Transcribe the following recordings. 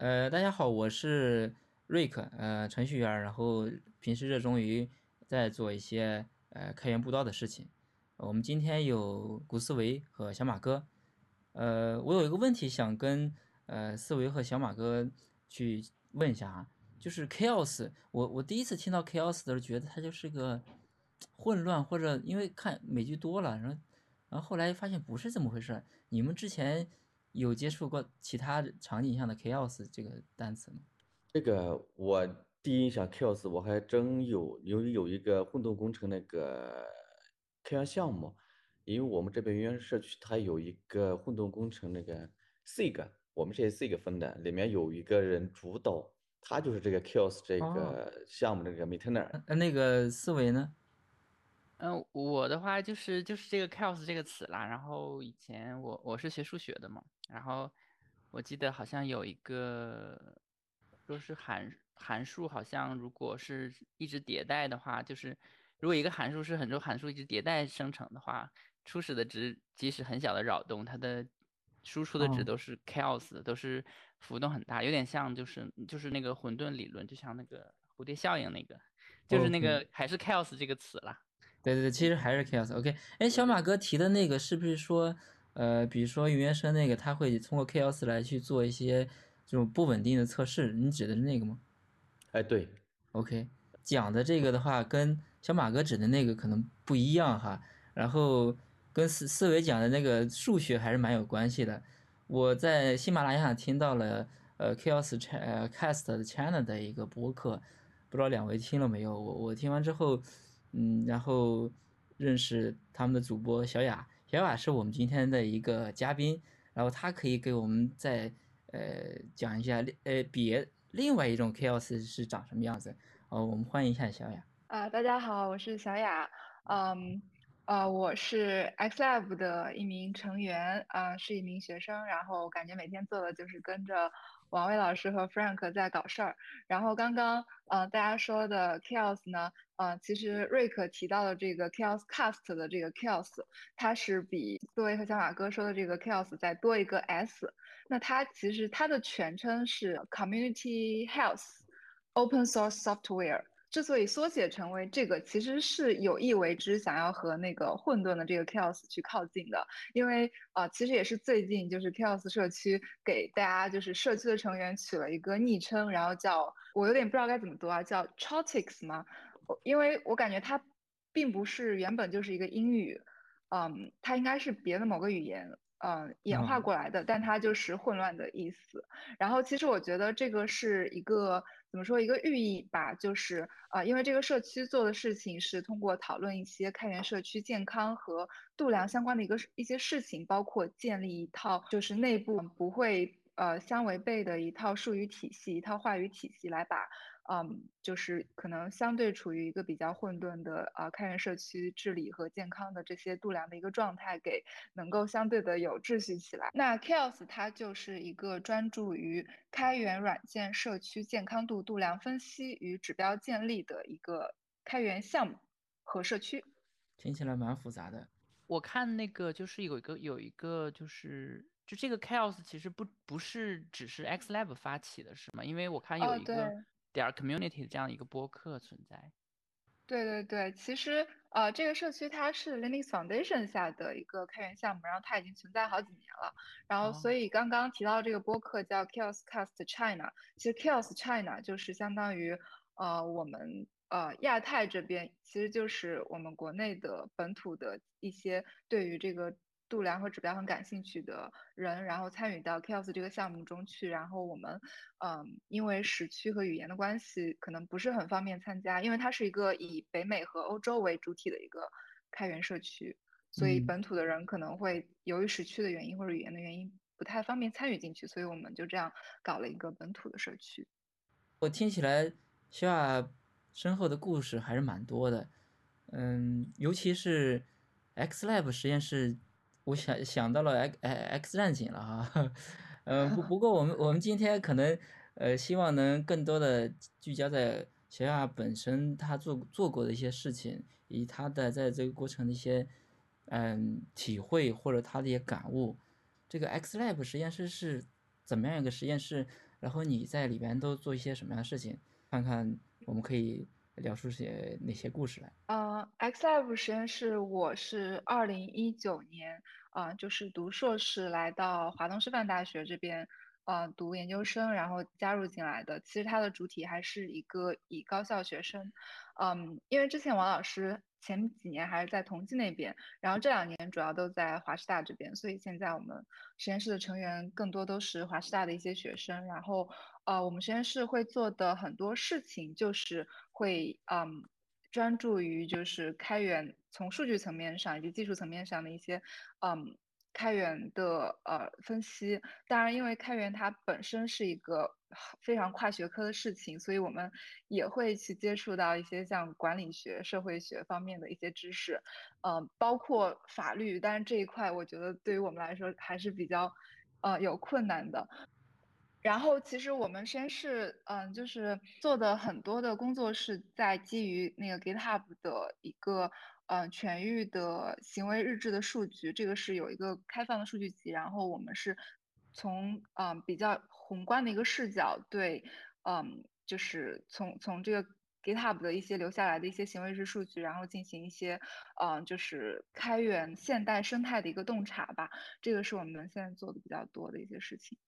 呃，大家好，我是瑞克，呃，程序员，然后平时热衷于在做一些呃开源布道的事情。我们今天有古思维和小马哥，呃，我有一个问题想跟呃思维和小马哥去问一下啊，就是 chaos，我我第一次听到 chaos 的时候，觉得它就是个混乱，或者因为看美剧多了，然后然后后来发现不是这么回事。你们之前？有接触过其他场景下的 chaos 这个单词吗？这个我第一印象 chaos 我还真有，由于有一个混沌工程那个开源项目，因为我们这边原社区它有一个混沌工程那个 SIG，我们是 SIG 分的，里面有一个人主导，他就是这个 chaos 这个项目这个 maintainer。那那个思维呢？嗯，我的话就是就是这个 chaos 这个词啦。然后以前我我是学数学的嘛，然后我记得好像有一个说是函函数，好像如果是一直迭代的话，就是如果一个函数是很多函数一直迭代生成的话，初始的值即使很小的扰动，它的输出的值都是 chaos，都是浮动很大，有点像就是就是那个混沌理论，就像那个蝴蝶效应那个，就是那个还是 chaos 这个词啦。对对对，其实还是 chaos。OK，哎，小马哥提的那个是不是说，呃，比如说云原生那个，他会通过 chaos 来去做一些这种不稳定的测试？你指的是那个吗？哎，对。OK，讲的这个的话，跟小马哥指的那个可能不一样哈。然后跟思思维讲的那个数学还是蛮有关系的。我在喜马拉雅上听到了呃 chaos cast China 的一个播客，不知道两位听了没有？我我听完之后。嗯，然后认识他们的主播小雅，小雅是我们今天的一个嘉宾，然后她可以给我们再呃讲一下呃别另外一种 chaos 是长什么样子。哦，我们欢迎一下小雅。啊，大家好，我是小雅。嗯，呃，我是 XLab 的一名成员，啊，是一名学生，然后感觉每天做的就是跟着。王威老师和 Frank 在搞事儿，然后刚刚呃大家说的 chaos 呢，呃其实瑞克提到的这个 chaos cast 的这个 chaos，它是比思维和小马哥说的这个 chaos 再多一个 s，那它其实它的全称是 community health open source software。之所以缩写成为这个，其实是有意为之，想要和那个混沌的这个 chaos 去靠近的。因为啊，其实也是最近，就是 chaos 社区给大家就是社区的成员取了一个昵称，然后叫我有点不知道该怎么读啊，叫 chaotix 吗？因为我感觉它并不是原本就是一个英语，嗯，它应该是别的某个语言。嗯，演化过来的，但它就是混乱的意思。然后，其实我觉得这个是一个怎么说一个寓意吧，就是啊，因为这个社区做的事情是通过讨论一些开源社区健康和度量相关的一个一些事情，包括建立一套就是内部不会。呃，相违背的一套术语体系，一套话语体系，来把，嗯，就是可能相对处于一个比较混沌的啊，开源社区治理和健康的这些度量的一个状态，给能够相对的有秩序起来。那 Chaos 它就是一个专注于开源软件社区健康度度量分析与指标建立的一个开源项目和社区。听起来蛮复杂的。我看那个就是有一个有一个就是。就这个 chaos 其实不不是只是 XLab 发起的，是吗？因为我看有一个点 community 这样一个播客存在。对对对，其实呃，这个社区它是 Linux Foundation 下的一个开源项目，然后它已经存在好几年了。然后所以刚刚提到这个播客叫 Chaos Cast China，其实 Chaos China 就是相当于呃我们呃亚太这边，其实就是我们国内的本土的一些对于这个。度量和指标很感兴趣的人，然后参与到 Chaos 这个项目中去。然后我们，嗯，因为时区和语言的关系，可能不是很方便参加，因为它是一个以北美和欧洲为主体的一个开源社区，所以本土的人可能会由于时区的原因或者语言的原因，不太方便参与进去。所以我们就这样搞了一个本土的社区。我听起来，小雅身后的故事还是蛮多的，嗯，尤其是 XLab 实验室。我想想到了 X X 战警了哈，嗯 不不 过我们我们今天可能呃希望能更多的聚焦在小亚本身他做做过的一些事情，以及他的在这个过程的一些嗯体会或者他的一些感悟。这个 X Lab 实验室是怎么样一个实验室？然后你在里边都做一些什么样的事情？看看我们可以聊出些哪些故事来。呃，XLab 实验室，我是二零一九年啊，就是读硕士来到华东师范大学这边。呃，读研究生，然后加入进来的。其实它的主体还是一个以高校学生，嗯，因为之前王老师前几年还是在同济那边，然后这两年主要都在华师大这边，所以现在我们实验室的成员更多都是华师大的一些学生。然后，呃，我们实验室会做的很多事情就是会，嗯，专注于就是开源，从数据层面上以及技术层面上的一些，嗯。开源的呃分析，当然，因为开源它本身是一个非常跨学科的事情，所以我们也会去接触到一些像管理学、社会学方面的一些知识，嗯，包括法律，但是这一块我觉得对于我们来说还是比较呃有困难的。然后，其实我们先是，嗯，就是做的很多的工作是在基于那个 GitHub 的一个。嗯，全域的行为日志的数据，这个是有一个开放的数据集，然后我们是从嗯比较宏观的一个视角，对，嗯，就是从从这个 GitHub 的一些留下来的一些行为日数据，然后进行一些嗯就是开源现代生态的一个洞察吧，这个是我们现在做的比较多的一些事情。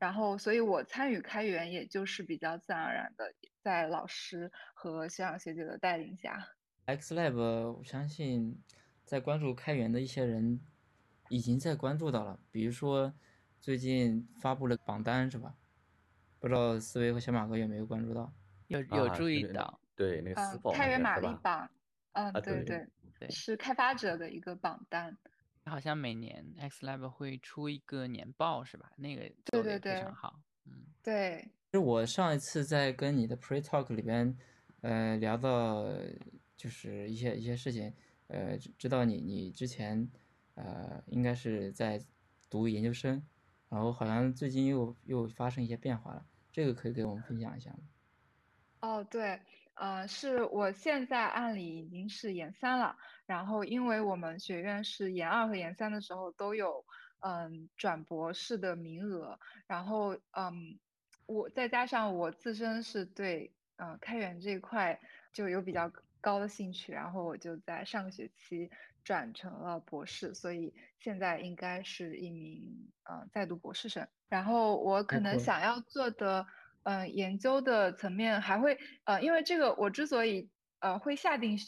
然后，所以我参与开源，也就是比较自然而然的，在老师和学长学姐的带领下。XLab，我相信在关注开源的一些人已经在关注到了，比如说最近发布了榜单是吧？不知道思维和小马哥有没有关注到？有有注意到？对，那个私宝开源玛丽榜，嗯，对对对，是开发者的一个榜单。好像每年 XLab 会出一个年报是吧？那个做的非常好，嗯，对。就我上一次在跟你的 Pre Talk 里边，呃，聊到。就是一些一些事情，呃，知道你你之前，呃，应该是在读研究生，然后好像最近又又发生一些变化了，这个可以给我们分享一下吗？哦，对，呃，是我现在按理已经是研三了，然后因为我们学院是研二和研三的时候都有嗯转博士的名额，然后嗯，我再加上我自身是对呃开源这一块就有比较。高的兴趣，然后我就在上个学期转成了博士，所以现在应该是一名嗯在读博士生。然后我可能想要做的嗯研究的层面还会呃，因为这个我之所以呃会下定。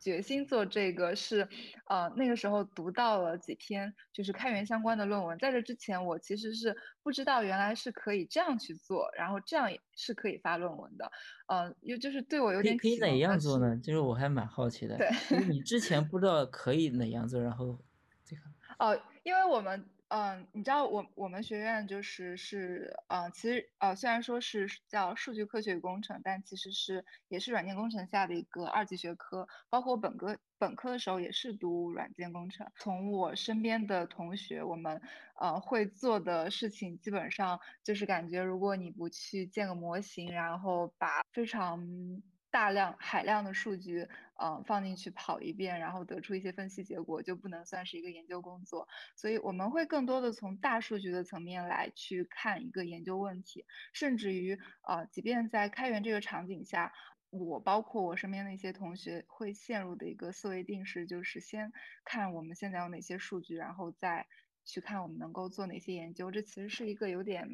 决心做这个是，呃，那个时候读到了几篇就是开源相关的论文，在这之前我其实是不知道原来是可以这样去做，然后这样也是可以发论文的，呃，又就是对我有点可以哪样做呢？就是我还蛮好奇的，对，你之前不知道可以哪样做，然后这个哦，因为我们。嗯，你知道我我们学院就是是呃，其实呃虽然说是叫数据科学与工程，但其实是也是软件工程下的一个二级学科。包括本科本科的时候也是读软件工程。从我身边的同学，我们呃会做的事情基本上就是感觉，如果你不去建个模型，然后把非常。大量海量的数据，嗯，放进去跑一遍，然后得出一些分析结果，就不能算是一个研究工作。所以我们会更多的从大数据的层面来去看一个研究问题，甚至于，呃，即便在开源这个场景下，我包括我身边的一些同学会陷入的一个思维定式，就是先看我们现在有哪些数据，然后再去看我们能够做哪些研究。这其实是一个有点。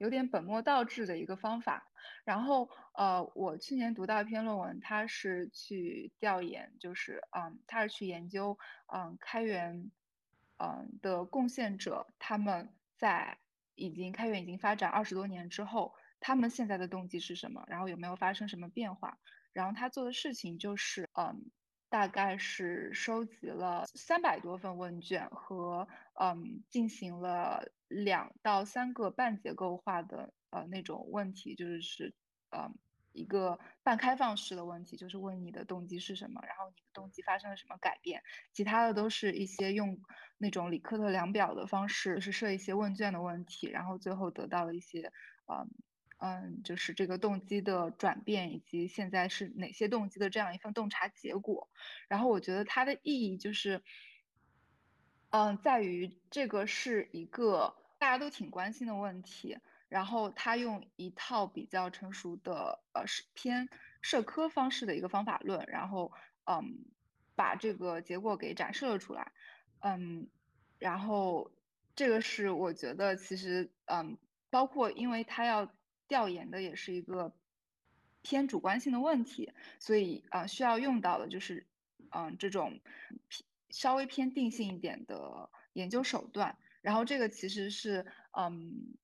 有点本末倒置的一个方法。然后，呃，我去年读到一篇论文，它是去调研，就是，嗯，它是去研究，嗯，开源，嗯的贡献者，他们在已经开源已经发展二十多年之后，他们现在的动机是什么？然后有没有发生什么变化？然后他做的事情就是，嗯。大概是收集了三百多份问卷和嗯进行了两到三个半结构化的呃那种问题，就是是嗯一个半开放式的问题，就是问你的动机是什么，然后你的动机发生了什么改变，其他的都是一些用那种里克特量表的方式，就是设一些问卷的问题，然后最后得到了一些嗯。嗯，就是这个动机的转变，以及现在是哪些动机的这样一份洞察结果。然后我觉得它的意义就是，嗯，在于这个是一个大家都挺关心的问题。然后他用一套比较成熟的呃是偏社科方式的一个方法论，然后嗯把这个结果给展示了出来，嗯，然后这个是我觉得其实嗯包括因为他要调研的也是一个偏主观性的问题，所以啊需要用到的就是嗯这种偏稍微偏定性一点的研究手段。然后这个其实是，嗯，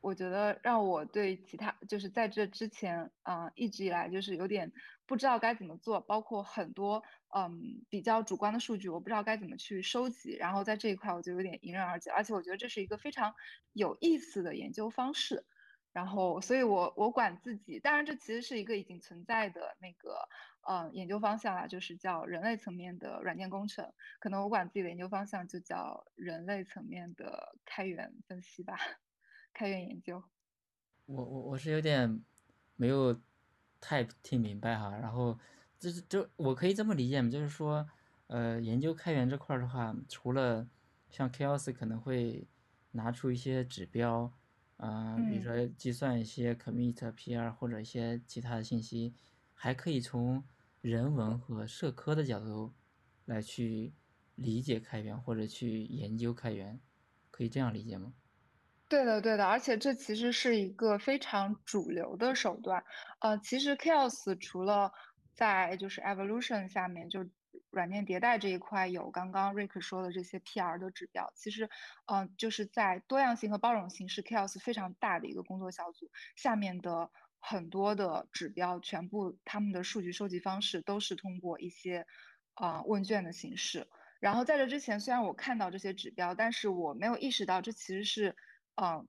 我觉得让我对其他就是在这之前，啊，一直以来就是有点不知道该怎么做，包括很多嗯比较主观的数据，我不知道该怎么去收集。然后在这一块我就有点迎刃而解，而且我觉得这是一个非常有意思的研究方式。然后，所以我我管自己，当然这其实是一个已经存在的那个。嗯，研究方向啊，就是叫人类层面的软件工程。可能我管自己的研究方向就叫人类层面的开源分析吧，开源研究。我我我是有点没有太听明白哈。然后就是就我可以这么理解吗？就是说，呃，研究开源这块的话，除了像 Chaos 可能会拿出一些指标，啊，比如说计算一些 commit PR 或者一些其他的信息，还可以从人文和社科的角度来去理解开源或者去研究开源，可以这样理解吗？对的，对的，而且这其实是一个非常主流的手段。呃，其实 Chaos 除了在就是 Evolution 下面，就软件迭代这一块有刚刚 Rick 说的这些 PR 的指标，其实，嗯，就是在多样性和包容性是 Chaos 非常大的一个工作小组下面的。很多的指标，全部他们的数据收集方式都是通过一些啊问卷的形式。然后在这之前，虽然我看到这些指标，但是我没有意识到这其实是嗯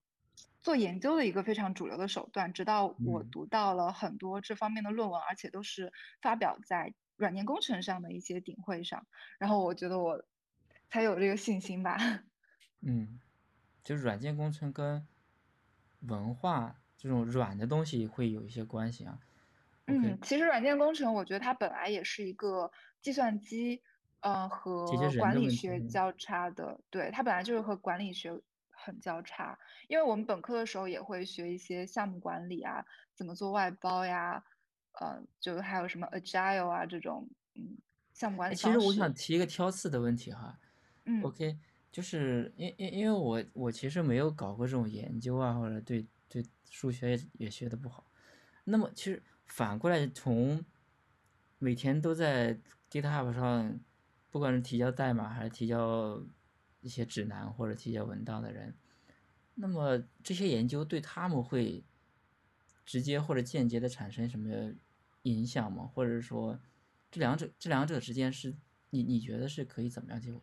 做研究的一个非常主流的手段。直到我读到了很多这方面的论文，而且都是发表在软件工程上的一些顶会上，然后我觉得我才有这个信心吧。嗯，就软件工程跟文化。这种软的东西会有一些关系啊。嗯，其实软件工程，我觉得它本来也是一个计算机，呃，和管理学交叉的。对，它本来就是和管理学很交叉。因为我们本科的时候也会学一些项目管理啊，怎么做外包呀，呃，就还有什么 Agile 啊这种，嗯，项目管理。其实我想提一个挑刺的问题哈。嗯。OK，就是因因因为我我其实没有搞过这种研究啊，或者对。对数学也也学的不好，那么其实反过来从每天都在 GitHub 上，不管是提交代码还是提交一些指南或者提交文档的人，那么这些研究对他们会直接或者间接的产生什么影响吗？或者说这两者这两者之间是你你觉得是可以怎么样就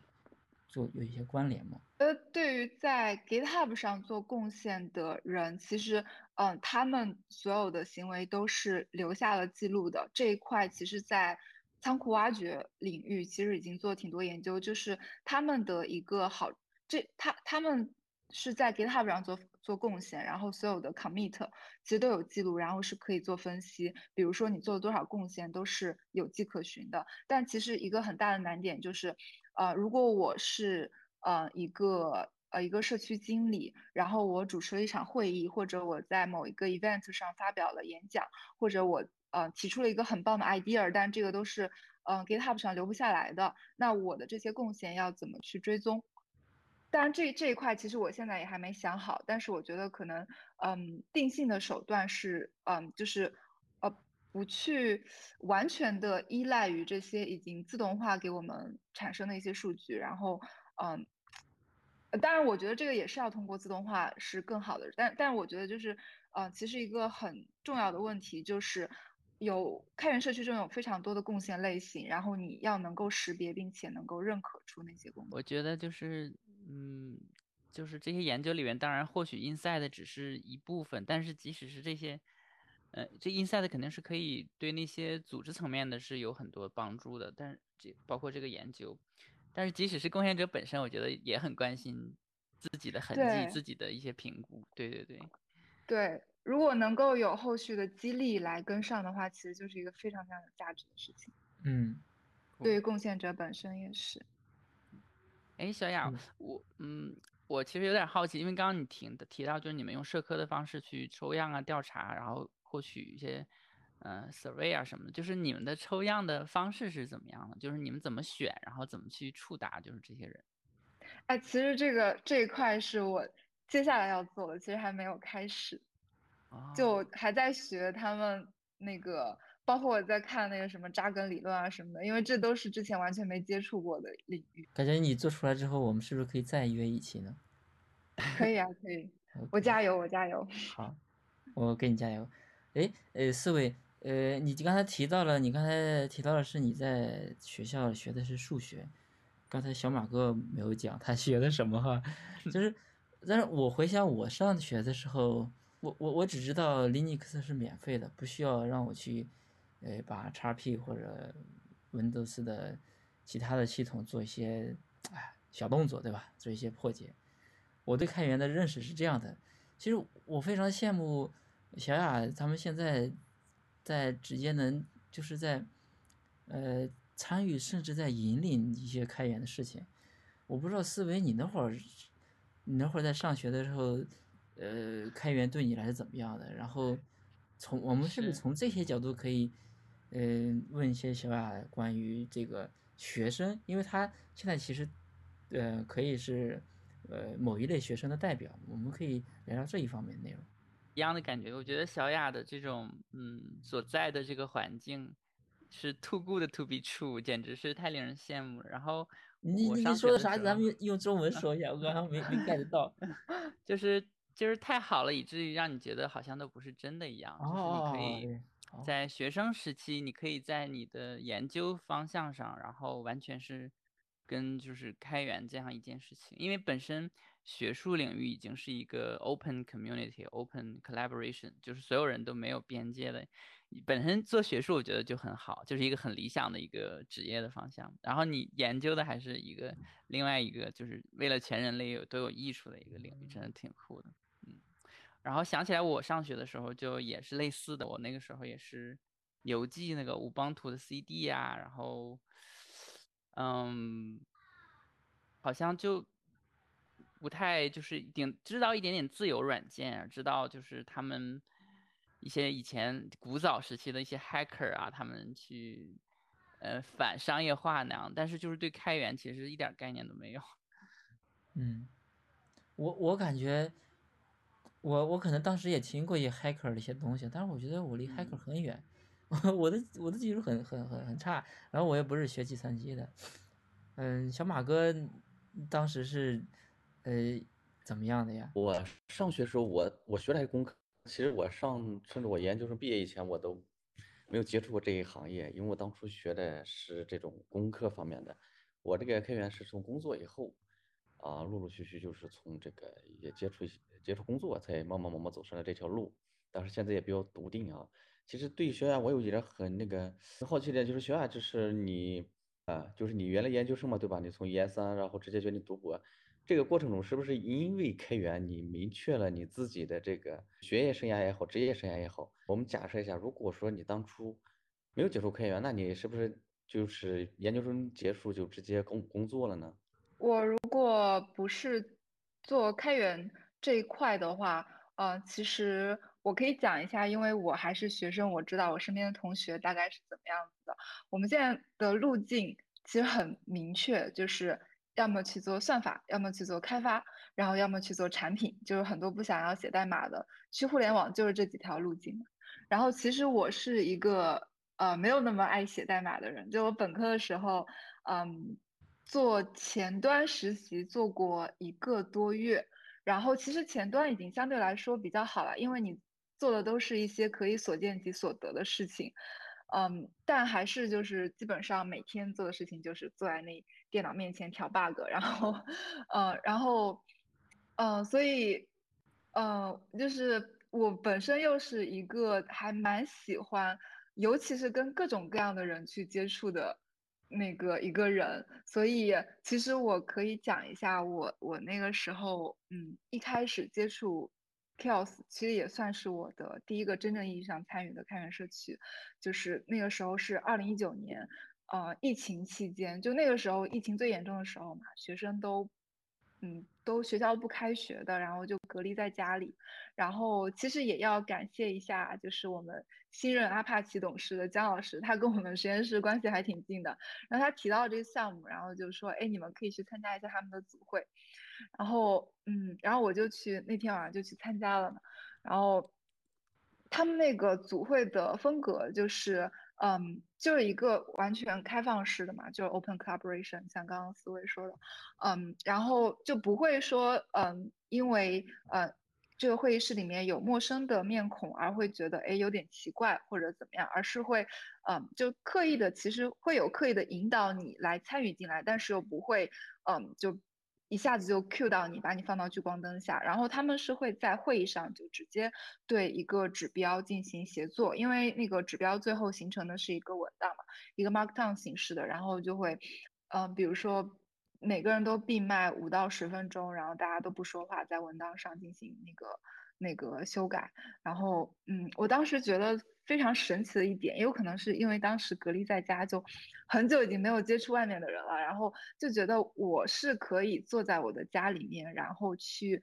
做有一些关联吗？呃，对于在 GitHub 上做贡献的人，其实，嗯，他们所有的行为都是留下了记录的。这一块，其实，在仓库挖掘领域，其实已经做挺多研究。就是他们的一个好，这他他们是在 GitHub 上做做贡献，然后所有的 commit 其实都有记录，然后是可以做分析。比如说你做了多少贡献，都是有迹可循的。但其实一个很大的难点就是。呃，如果我是呃一个呃一个社区经理，然后我主持了一场会议，或者我在某一个 event 上发表了演讲，或者我呃提出了一个很棒的 idea，但这个都是嗯 GitHub 上留不下来的，那我的这些贡献要怎么去追踪？当然这这一块其实我现在也还没想好，但是我觉得可能嗯定性的手段是嗯就是。呃不去完全的依赖于这些已经自动化给我们产生的一些数据，然后，嗯，当然我觉得这个也是要通过自动化是更好的，但但我觉得就是，呃，其实一个很重要的问题就是，有开源社区中有非常多的贡献类型，然后你要能够识别并且能够认可出那些贡献。我觉得就是，嗯，就是这些研究里面，当然或许 inside 只是一部分，但是即使是这些。呃，这 inside 肯定是可以对那些组织层面的是有很多帮助的，但是这包括这个研究，但是即使是贡献者本身，我觉得也很关心自己的痕迹、自己的一些评估。对对对，对，如果能够有后续的激励来跟上的话，其实就是一个非常非常有价值的事情。嗯，对于贡献者本身也是。哎，小雅，我嗯，我其实有点好奇，因为刚刚你提提到就是你们用社科的方式去抽样啊、调查，然后获取一些呃 survey 啊什么的，就是你们的抽样的方式是怎么样的？就是你们怎么选，然后怎么去触达就是这些人？哎，其实这个这一块是我接下来要做的，其实还没有开始，就还在学他们那个，包括我在看那个什么扎根理论啊什么的，因为这都是之前完全没接触过的领域。感觉你做出来之后，我们是不是可以再约一期呢？可以啊，可以，我加油，我加油。好，我给你加油。哎，呃，四位，呃，你刚才提到了，你刚才提到的是你在学校学的是数学。刚才小马哥没有讲他学的什么哈，就是，但是我回想我上学的时候，我我我只知道 Linux 是免费的，不需要让我去，呃，把 XP 或者 Windows 的其他的系统做一些哎小动作，对吧？做一些破解。我对开源的认识是这样的。其实我非常羡慕小雅他们现在在直接能就是在，呃。参与甚至在引领一些开源的事情，我不知道思维你那会儿，你那会儿在上学的时候，呃，开源对你来是怎么样的？然后从我们是不是从这些角度可以，嗯，问一些小雅关于这个学生，因为他现在其实，呃，可以是呃某一类学生的代表，我们可以聊聊这一方面内容。一样的感觉，我觉得小雅的这种嗯所在的这个环境。是 too good to be true，简直是太令人羡慕了。然后你你说的啥？咱们用用中文说一下，我刚刚没没 get 到。就是就是太好了，以至于让你觉得好像都不是真的一样。就是你可以在学生时期，你可以在你的研究方向上，然后完全是跟就是开源这样一件事情，因为本身学术领域已经是一个 open community，open collaboration，就是所有人都没有边界的。本身做学术，我觉得就很好，就是一个很理想的一个职业的方向。然后你研究的还是一个另外一个，就是为了全人类有都有益处的一个领域，真的挺酷的。然后想起来我上学的时候就也是类似的，我那个时候也是邮寄那个五邦图的 CD 啊，然后嗯，好像就不太就是顶知道一点点自由软件，知道就是他们。一些以前古早时期的一些 hacker 啊，他们去呃反商业化那样，但是就是对开源其实一点概念都没有。嗯，我我感觉我我可能当时也听过一些 hacker 的一些东西，但是我觉得我离 hacker 很远，我的我的技术很很很很差，然后我也不是学计算机的。嗯，小马哥当时是呃怎么样的呀？我上学时候我我学的还是工科。其实我上甚至我研究生毕业以前，我都没有接触过这一行业，因为我当初学的是这种工科方面的。我这个开源是从工作以后，啊，陆陆续续就是从这个也接触接触工作，才慢慢慢慢走上了这条路。但是现在也比较笃定啊。其实对学院我有一点很那个很好奇的，就是学院就是你啊，就是你原来研究生嘛，对吧？你从研三然后直接决定读博。这个过程中是不是因为开源，你明确了你自己的这个学业生涯也好，职业生涯也好？我们假设一下，如果说你当初没有接触开源，那你是不是就是研究生结束就直接工工作了呢？我如果不是做开源这一块的话，呃，其实我可以讲一下，因为我还是学生，我知道我身边的同学大概是怎么样子的。我们现在的路径其实很明确，就是。要么去做算法，要么去做开发，然后要么去做产品，就是很多不想要写代码的，去互联网就是这几条路径。然后其实我是一个呃没有那么爱写代码的人，就我本科的时候，嗯，做前端实习做过一个多月，然后其实前端已经相对来说比较好了，因为你做的都是一些可以所见即所得的事情。嗯，但还是就是基本上每天做的事情就是坐在那电脑面前调 bug，然后，呃，然后，嗯，所以，嗯，就是我本身又是一个还蛮喜欢，尤其是跟各种各样的人去接触的那个一个人，所以其实我可以讲一下我我那个时候，嗯，一开始接触。Kios，其实也算是我的第一个真正意义上参与的开源社区，就是那个时候是二零一九年，呃，疫情期间，就那个时候疫情最严重的时候嘛，学生都嗯，都学校不开学的，然后就隔离在家里。然后其实也要感谢一下，就是我们新任阿帕奇董事的姜老师，他跟我们实验室关系还挺近的。然后他提到这个项目，然后就说，哎，你们可以去参加一下他们的组会。然后，嗯，然后我就去那天晚上就去参加了。然后他们那个组会的风格就是。嗯，就是一个完全开放式的嘛，就是 open collaboration，像刚刚思维说的，嗯，然后就不会说，嗯，因为呃这个会议室里面有陌生的面孔而会觉得哎有点奇怪或者怎么样，而是会，嗯，就刻意的其实会有刻意的引导你来参与进来，但是又不会，嗯，就。一下子就 Q 到你，把你放到聚光灯下，然后他们是会在会议上就直接对一个指标进行协作，因为那个指标最后形成的是一个文档嘛，一个 Markdown 形式的，然后就会，嗯，比如说每个人都闭麦五到十分钟，然后大家都不说话，在文档上进行那个那个修改，然后，嗯，我当时觉得。非常神奇的一点，也有可能是因为当时隔离在家，就很久已经没有接触外面的人了，然后就觉得我是可以坐在我的家里面，然后去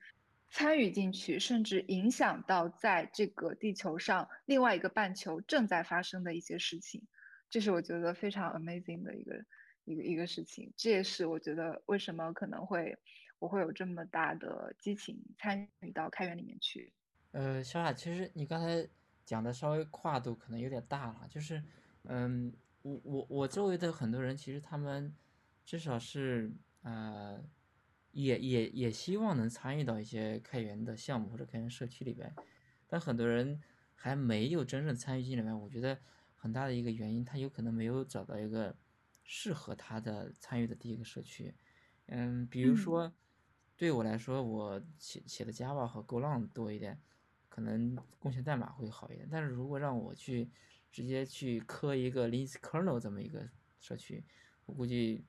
参与进去，甚至影响到在这个地球上另外一个半球正在发生的一些事情，这是我觉得非常 amazing 的一个一个一个事情。这也是我觉得为什么可能会我会有这么大的激情参与到开源里面去。呃，小雅，其实你刚才。讲的稍微跨度可能有点大了，就是，嗯，我我我周围的很多人其实他们至少是呃，也也也希望能参与到一些开源的项目或者开源社区里边，但很多人还没有真正参与进来。我觉得很大的一个原因，他有可能没有找到一个适合他的参与的第一个社区。嗯，比如说对我来说，我写写的 Java 和 GoLang 多一点。可能贡献代码会好一点，但是如果让我去直接去磕一个 Linux kernel 这么一个社区，我估计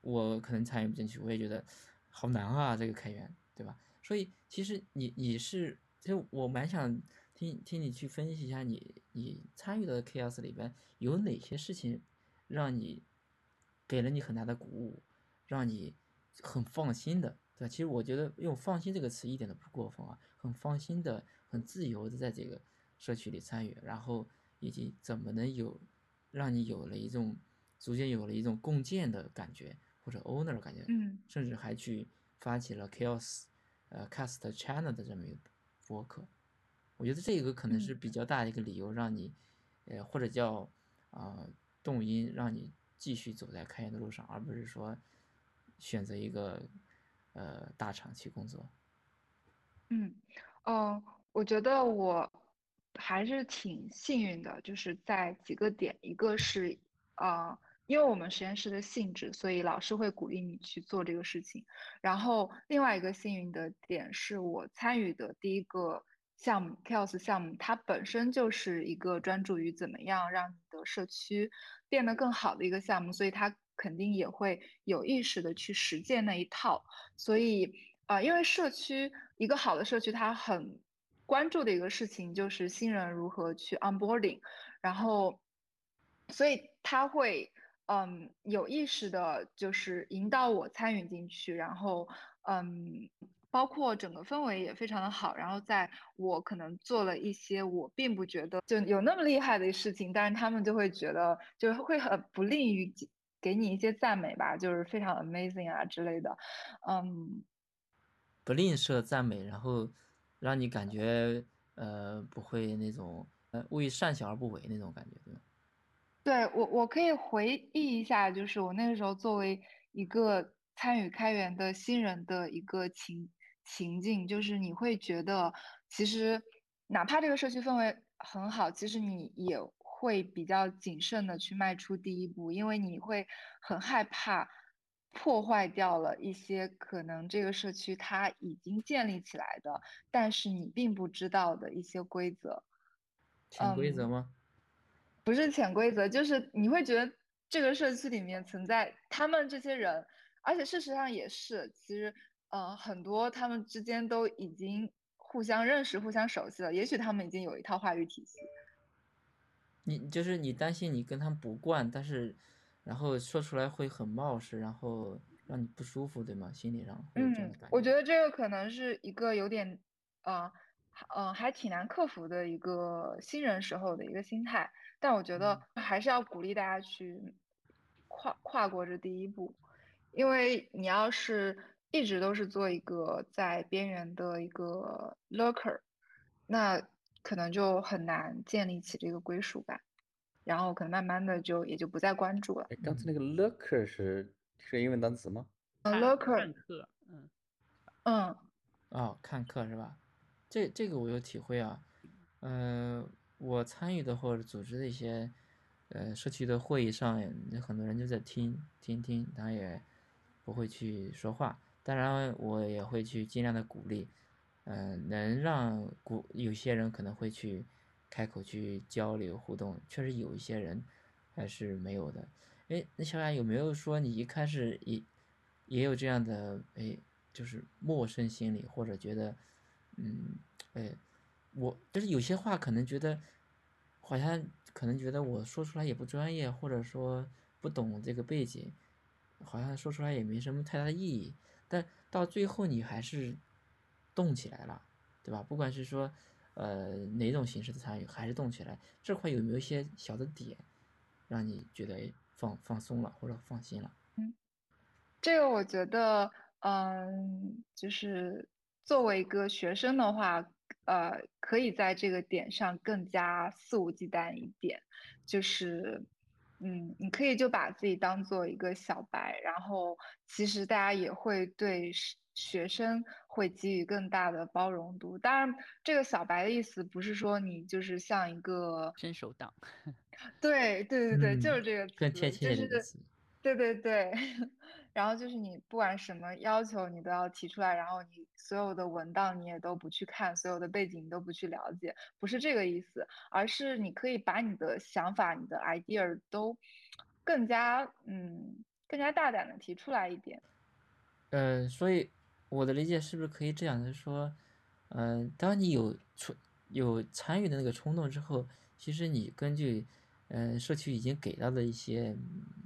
我可能参与不进去，我也觉得好难啊，这个开源，对吧？所以其实你你是，其实我蛮想听听你去分析一下，你你参与的 chaos 里边有哪些事情让你给了你很大的鼓舞，让你很放心的，对吧？其实我觉得用放心这个词一点都不过分啊，很放心的。很自由的在这个社区里参与，然后以及怎么能有让你有了一种逐渐有了一种共建的感觉或者 owner 感觉，嗯，甚至还去发起了 chaos 呃 cast channel 的这么一个博客，我觉得这个可能是比较大的一个理由，让你呃或者叫啊动因，让你继续走在开源的路上，而不是说选择一个呃大厂去工作。嗯，哦。我觉得我还是挺幸运的，就是在几个点，一个是，呃，因为我们实验室的性质，所以老师会鼓励你去做这个事情。然后另外一个幸运的点是我参与的第一个项目 Chaos 项目，它本身就是一个专注于怎么样让你的社区变得更好的一个项目，所以它肯定也会有意识的去实践那一套。所以，啊，因为社区一个好的社区，它很。关注的一个事情就是新人如何去 onboarding，然后，所以他会嗯有意识的，就是引导我参与进去，然后嗯，包括整个氛围也非常的好，然后在我可能做了一些我并不觉得就有那么厉害的事情，但是他们就会觉得就会很不利于给你一些赞美吧，就是非常 amazing 啊之类的，嗯，不吝啬赞美，然后。让你感觉呃不会那种呃勿以善小而不为那种感觉，对吗？对我我可以回忆一下，就是我那个时候作为一个参与开源的新人的一个情情境，就是你会觉得其实哪怕这个社区氛围很好，其实你也会比较谨慎的去迈出第一步，因为你会很害怕。破坏掉了一些可能这个社区它已经建立起来的，但是你并不知道的一些规则。潜规则吗？不是潜规则，就是你会觉得这个社区里面存在他们这些人，而且事实上也是，其实呃很多他们之间都已经互相认识、互相熟悉了，也许他们已经有一套话语体系。你就是你担心你跟他们不惯，但是。然后说出来会很冒失，然后让你不舒服，对吗？心理上会有这样嗯的感，我觉得这个可能是一个有点，呃，呃，还挺难克服的一个新人时候的一个心态。但我觉得还是要鼓励大家去跨跨过这第一步，因为你要是一直都是做一个在边缘的一个 lurker，那可能就很难建立起这个归属感，然后可能慢慢的就也就不再关注了。哎，刚才那个 lurker 是是英文单词吗？嗯，lurker，看课，嗯，嗯。哦，看客是吧？这这个我有体会啊。嗯、我参与的或者组织的一些呃社区的会议上，有很多人就在听听听，他也不会去说话。当然，我也会去尽量的鼓励，嗯、能让鼓有些人可能会去开口去交流互动，确实有一些人还是没有的。哎，那小雅有没有说你一开始也也有这样的哎，就是陌生心理，或者觉得嗯，哎，我就是有些话可能觉得好像可能觉得我说出来也不专业，或者说不懂这个背景，好像说出来也没什么太大的意义，但到最后你还是动起来了，对吧？不管是说呃哪种形式的参与，还是动起来，这块有没有一些小的点，让你觉得放放松了或者放心了？嗯这个我觉得，嗯，就是作为一个学生的话，呃，可以在这个点上更加肆无忌惮一点，就是，嗯，你可以就把自己当做一个小白，然后其实大家也会对学学生会给予更大的包容度。当然，这个小白的意思不是说你就是像一个，伸手党，对对对对，就是嗯这个更贴词，就是。切的一个词。对对对，然后就是你不管什么要求你都要提出来，然后你所有的文档你也都不去看，所有的背景你都不去了解，不是这个意思，而是你可以把你的想法、你的 idea 都更加嗯更加大胆的提出来一点。呃，所以我的理解是不是可以这样的说，嗯、当你有冲有参与的那个冲动之后，其实你根据，嗯、社区已经给到的一些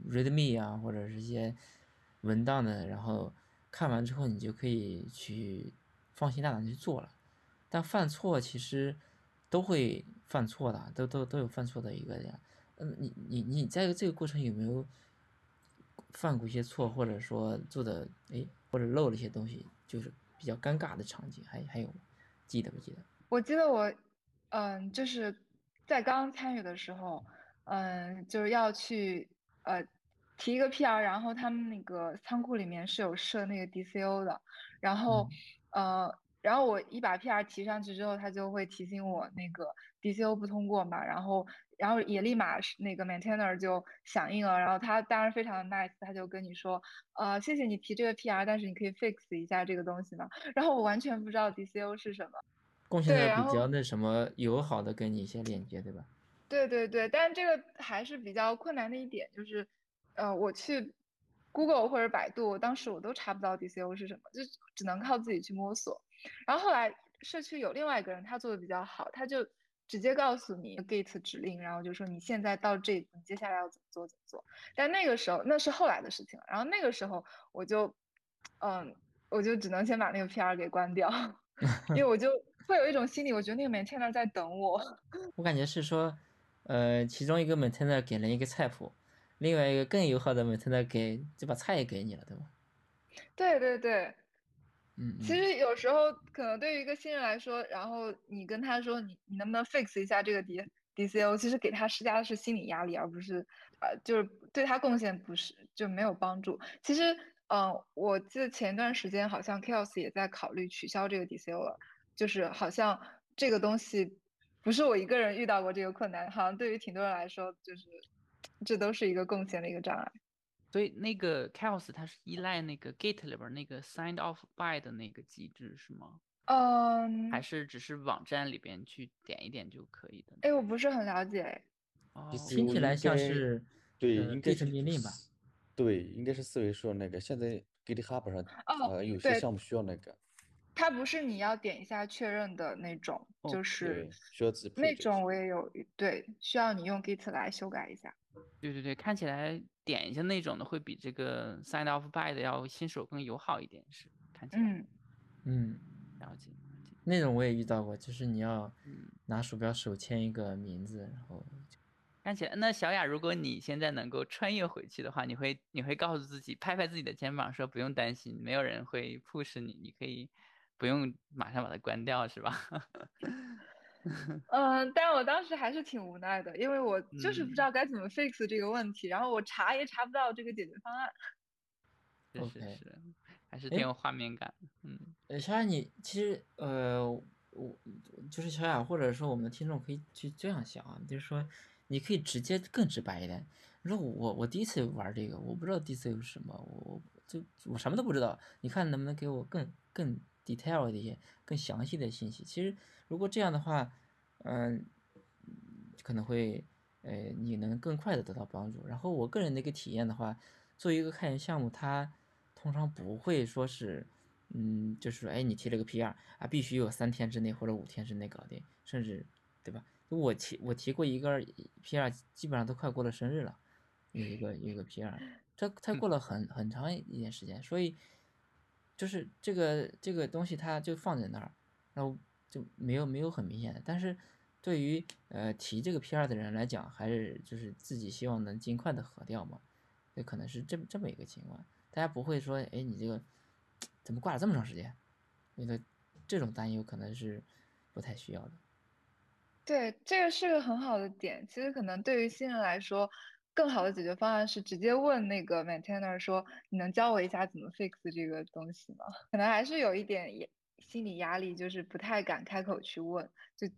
readme 啊，或者是一些文档的，然后看完之后，你就可以去放心大胆去做了。但犯错其实都会犯错的，都都都有犯错的一个呀。嗯，你你你在这个过程有没有犯过一些错，或者说做的哎，或者漏了一些东西，就是比较尴尬的场景，还还有？记得不记得？我记得我，嗯，就是在刚参与的时候，嗯，就是要去呃提一个 PR，然后他们那个仓库里面是有设那个 DCO 的，然后呃，然后我一把 PR 提上去之后，他就会提醒我那个 DCO 不通过嘛，然后然后也立马是那个 maintainer 就响应了，然后他当然非常的 nice，他就跟你说，呃，谢谢你提这个 PR，但是你可以 fix 一下这个东西嘛？然后我完全不知道 DCO 是什么。贡献的比较那什么友好的跟你一些链接，对吧？对对对，但是这个还是比较困难的一点，就是，呃，我去 Google 或者百度，当时我都查不到 DCO 是什么，就只能靠自己去摸索。然后后来社区有另外一个人，他做的比较好，他就直接告诉你 git 指令，然后就说你现在到这，你接下来要怎么做怎么做。但那个时候那是后来的事情了，然后那个时候我就，嗯，我就只能先把那个 PR 给关掉，因为我就会有一种心理，我觉得那个 maintainer 在等我。我感觉是说，呃，其中一个 maintainer 给了一个菜谱，另外一个更友好的 maintainer 给就把菜也给你了，对吗？对对对，嗯嗯。其实有时候可能对于一个新人来说，然后你跟他说你你能不能 fix 一下这个 D DCO，其实给他施加的是心理压力，而不是呃就是对他贡献不是就没有帮助。其实嗯、呃我记得前段时间好像 Chaos 也在考虑取消这个 DCO 了，就是好像这个东西不是我一个人遇到过这个困难，好像对于挺多人来说，就是这都是一个贡献的一个障碍。所以那个 Chaos 它是依赖那个 Git 里边那个 signed off by 的那个机制是吗？嗯，还是只是网站里边去点一点就可以的？哎，我不是很了解听起来像是对，呃应该是命令吧？对，应该是思维说那个，现在 GitHub 上哦呃有些项目需要那个。它不是你要点一下确认的那种，就是，需要自己那种我也有，对，需要你用 Git 来修改一下。对对对，看起来点一下那种的会比这个 sign off by 的要新手更友好一点，是看起来。嗯，嗯，了解了解。那种我也遇到过，就是你要嗯拿鼠标手签一个名字，然后看起来，那小雅，如果你现在能够穿越回去的话，你会你会告诉自己，拍拍自己的肩膀，说不用担心，没有人会 push 你，你可以不用马上把它关掉，是吧？嗯，但我当时还是挺无奈的，因为我就是不知嗯道该怎么 fix 这个问题，然后我查也查不到这个解决方案。是是 OK 是，还是哎挺有画面感。嗯呃，小雅你其实呃，我就是小雅，或者说我们的听众可以去这样想啊，就是说你可以直接更直白一点。你说我我第一次玩这个，我不知道第一次有什么，我我就我什么都不知道，你看能不能给我更更 detail 的一些更详细的信息？其实如果这样的话，嗯、可能会呃你能更快的得到帮助。然后我个人的一个体验的话，作为一个开源项目，它通常不会说是。嗯，就是说，哎，你提了个 PR 啊，必须有三天之内或者五天之内搞定，甚至，对吧？我提我提过一个 PR，基本上都快过了生日了，有一个有一个 PR，这才过了很很长一点时间，所以就是这个这个东西它就放在那儿，然后就没有没有很明显的，但是对于呃提这个 PR 的人来讲，还是就是自己希望能尽快的核掉嘛，这可能是这这么一个情况，大家不会说，哎，你这个怎么挂了这么长时间？那个这种担忧可能是不太需要的。对，这个是个很好的点。其实可能对于新人来说，更好的解决方案是直接问那个 maintainer 说：“你能教我一下怎么 fix 这个东西吗？”可能还是有一点压心理压力，就是不太敢开口去问。就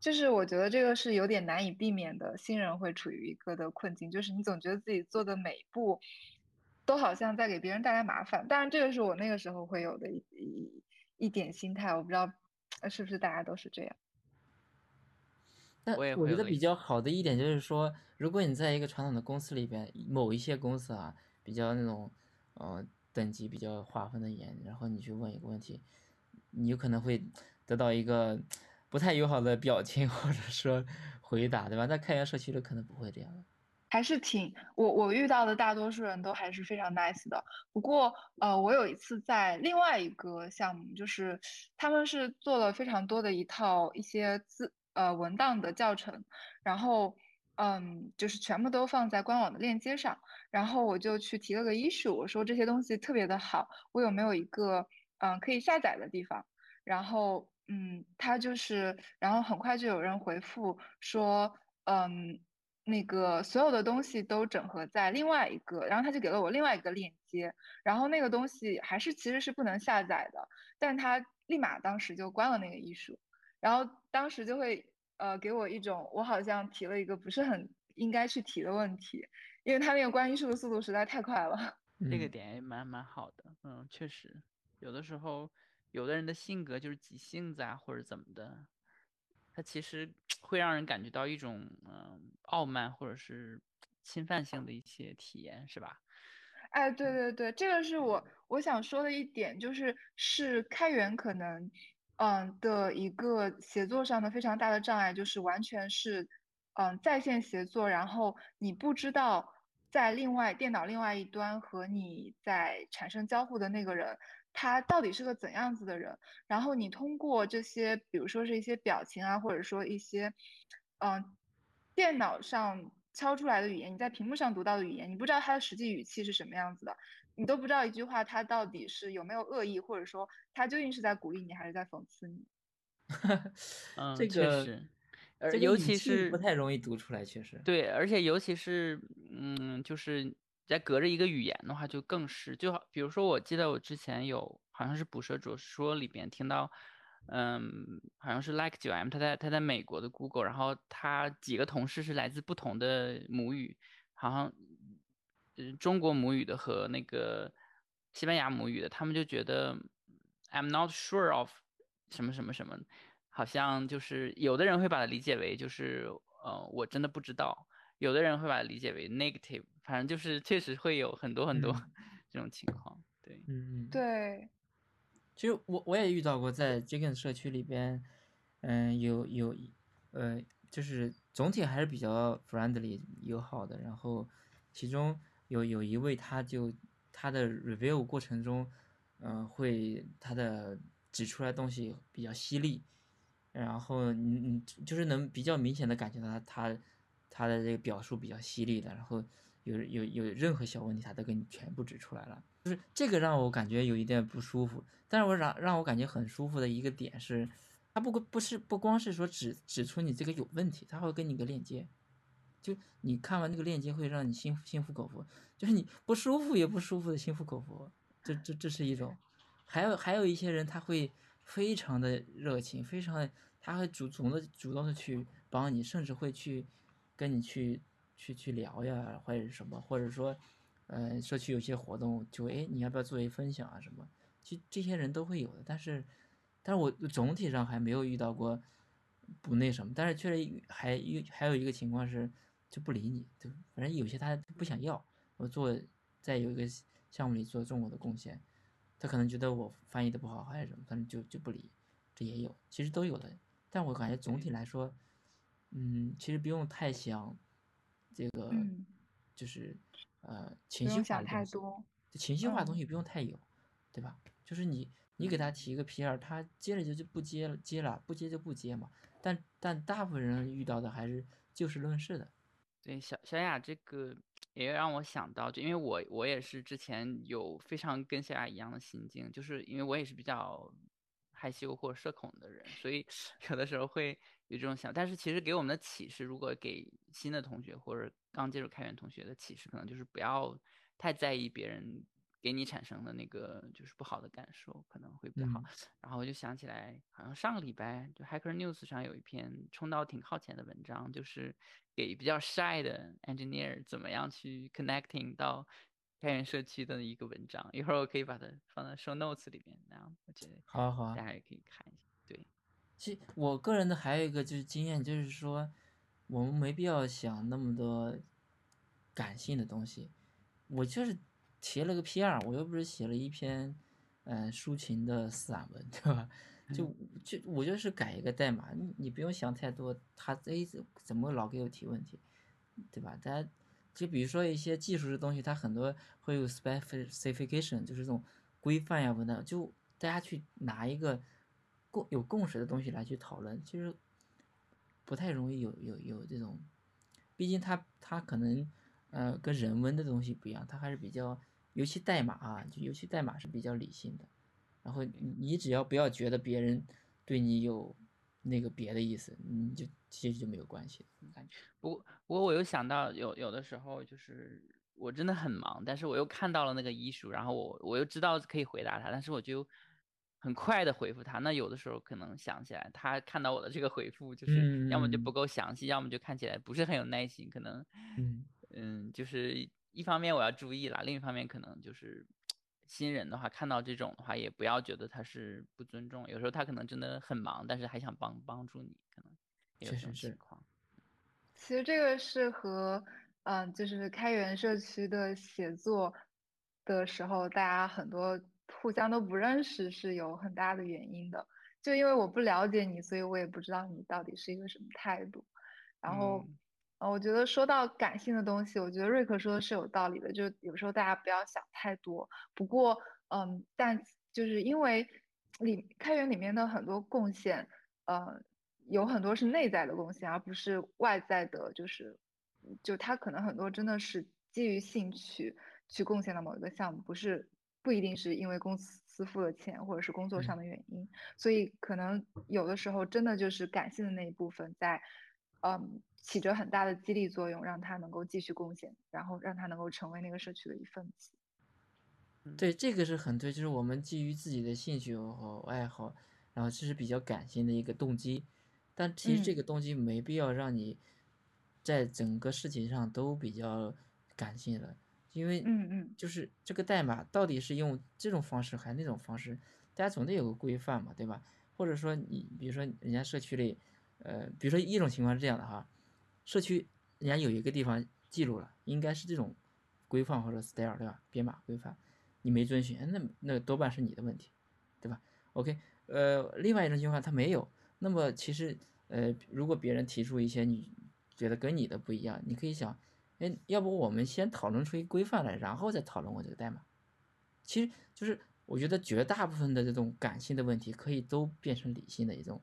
就是我觉得这个是有点难以避免的，新人会处于一个的困境，就是你总觉得自己做的每一步都好像在给别人带来麻烦。当然，这个是我那个时候会有的一一一点心态，我不知道 是不是大家都是这样。但我也我觉得比较好的一点就是说，如果你在一个传统的公司里边，某一些公司啊，比较那种呃等级比较划分的严，然后你去问一个问题，你有可能会得到一个不太友好的表情 或者说回答，对吧？在开源社区里可能不会这样的。还是挺我我遇到的大多数人都还是非常 nice 的。不过呃，我有一次在另外一个项目，就是他们是做了非常多的一套一些字呃文档的教程，然后嗯，就是全部都放在官网的链接上，然后我就去提了个 issue，我说这些东西特别的好，我有没有一个嗯可以下载的地方？然后嗯，他就是，然后很快就有人回复说，嗯。那个所有的东西都整合在另外一个，然后他就给了我另外一个链接，然后那个东西还是其实是不能下载的，但他立马当时就关了那个艺术，然后当时就会呃给我一种我好像提了一个不是很应该去提的问题，因为他那个关艺术的速度实在太快了。这个嗯点也蛮蛮好的，嗯，确实，有的时候有的人的性格就是急性子啊，或者怎么的，他其实 会让人感觉到一种嗯、傲慢或者是 侵犯性的一些体验，是吧？哎，对对对，这个是我我想说的一点，就是是开源可能，嗯的一个协作上的非常大的障碍，就是完全是，嗯在线协作，然后你不知道在另外电脑另外一端和你在产生交互的那个人，他到底是个怎样子的人，然后你通过这些，比如说是一些表情啊，或者说一些，嗯，电脑上敲出来的语言，你在屏幕上读到的语言，你不知道他的实际语气是什么样子的，你都不知道一句话它到底是有没有恶意，或者说它究竟是在鼓励你还是在讽刺你。嗯，这个确实，而尤其是不太容易读出来，确实。对，而且尤其是，嗯，就是在隔着一个语言的话，就更是，就好，比如说，我记得我之前有好像是《捕蛇者说》里边听到，嗯，好像是 Like 九 M，他在他在美国的 Google，然后他几个同事是来自不同的母语，好像，呃，中国母语的和那个西班牙母语的，他们就觉得 I'm not sure of 什么什么什么，好像就是有的人会把它理解为就是呃我真的不知道，有的人会把它理解为 negative，反正就是确实会有很多很多嗯 这种情况。对，嗯嗯。对，其实我我也遇到过，在 Jenkins 社区里边，嗯，有有呃，就是总体还是比较 friendly 友好的。然后其中有有一位，他就他的 review 过程中，嗯，会他的指出来东西比较犀利，然后你你就是能比较明显的感觉到他他他的这个表述比较犀利的，然后有有有任何小问题，他都给你全部指出来了。就是这个让我感觉有一点不舒服，但是我让让我感觉很舒服的一个点是，他不不是不光是说指指出你这个有问题，他会给你个链接，就你看完那个链接会让你心心服口服，就是你不舒服也不舒服的心服口服，这这这是一种，还有还有一些人他会非常的热情，非常他会主动的主动的去帮你，甚至会去跟你去去去聊呀，或者什么，或者说。呃，社区有些活动，就哎，你要不要作为分享啊什么？其实这些人都会有的，但是，但是我总体上还没有遇到过不那什么，但是确实还有还有一个情况是就不理你，就反正有些他不想要我做，在有一个项目里做中国的贡献，他可能觉得我翻译的不好还是什么，反正就就不理，这也有，其实都有的，但我感觉总体来说，嗯，其实不用太想这个，就是。呃，情绪化的东西，情绪化的东西不用太有，对吧？就是你，你给他提一个 PR，他接了就就不接了，接了不接就不接嘛。但但大部分人遇到的还是就事论事的。对，小小雅这个也让我想到，就因为我我也是之前有非常跟小雅一样的心境，就是因为我也是比较害羞或社恐的人，所以 有的时候会有这种想。但是其实给我们的启示，如果给新的同学或者。刚接触开源同学的启示，可能就是不要太在意别人给你产生的那个就是不好的感受，可能会比较好。然后我就想起来，好像上个礼拜就 Hacker News 上有一篇冲到挺靠前的文章，就是给比较 shy 的 engineer 怎么样去 connecting 到开源社区的一个文章。一会儿我可以把它放在 show notes 里面，然后我觉得好好，大家也可以看一下。对，其实我个人的还有一个就是经验，就是说。我们没必要想那么多感性的东西，我就是提了个 P.R.，我又不是写了一篇嗯抒情的散文，对吧？就就我就是改一个代码，你你不用想太多，他哎怎么老给我提问题，对吧？大家就比如说一些技术的东西，它很多会有 specification，就是这种规范呀，文档，就大家去拿一个共有共识的东西来去讨论，其实。不太容易有有有这种，毕竟它它可能，呃，跟人文的东西不一样，它还是比较，尤其代码啊，就尤其代码是比较理性的，然后你只要不要觉得别人对你有那个别的意思，你就其实就没有关系。感觉，不过不过我又想到有有的时候就是我真的很忙，但是我又看到了那个医书，然后我我又知道可以回答他，但是我就。很快的回复他，那有的时候可能想起来，他看到我的这个回复，就是要么就不够详细，要么就看起来不是很有耐心，可能，嗯，就是一方面我要注意了，另一方面可能就是新人的话，看到这种的话，也不要觉得他是不尊重，有时候他可能真的很忙，但是还想帮帮助你，可能也有这种情况。其实这个是和嗯，就是开源社区的写作的时候，大家很多。互相都不认识是有很大的原因的，就因为我不了解你，所以我也不知道你到底是一个什么态度。然后，呃，我觉得说到感性的东西，我觉得瑞克说的是有道理的，就有时候大家不要想太多。不过，嗯，但就是因为里开源里面的很多贡献，呃，有很多是内在的贡献，而不是外在的，就是就他可能很多真的是基于兴趣去贡献了某一个项目，不是。不一定是因为公司付了钱，或者是工作上的原因，所以可能有的时候真的就是感性的那一部分在，嗯，起着很大的激励作用，让他能够继续贡献，然后让他能够成为那个社区的一份子。对，这个是很对，就是我们基于自己的兴趣和爱好，然后这是比较感性的一个动机，但其实这个动机没必要让你在整个事情上都比较感性了。因为，嗯嗯，就是这个代码到底是用这种方式还是那种方式，大家总得有个规范嘛，对吧？或者说你，比如说人家社区里，呃，比如说一种情况是这样的哈，社区人家有一个地方记录了，应该是这种规范或者 style，对吧？编码规范，你没遵循，那那多半是你的问题，对吧？OK，呃，另外一种情况他没有，那么其实呃，如果别人提出一些你觉得跟你的不一样，你可以想，哎，要不我们先讨论出一规范来，然后再讨论我这个代码。其实就是我觉得绝大部分的这种感性的问题可以都变成理性的一种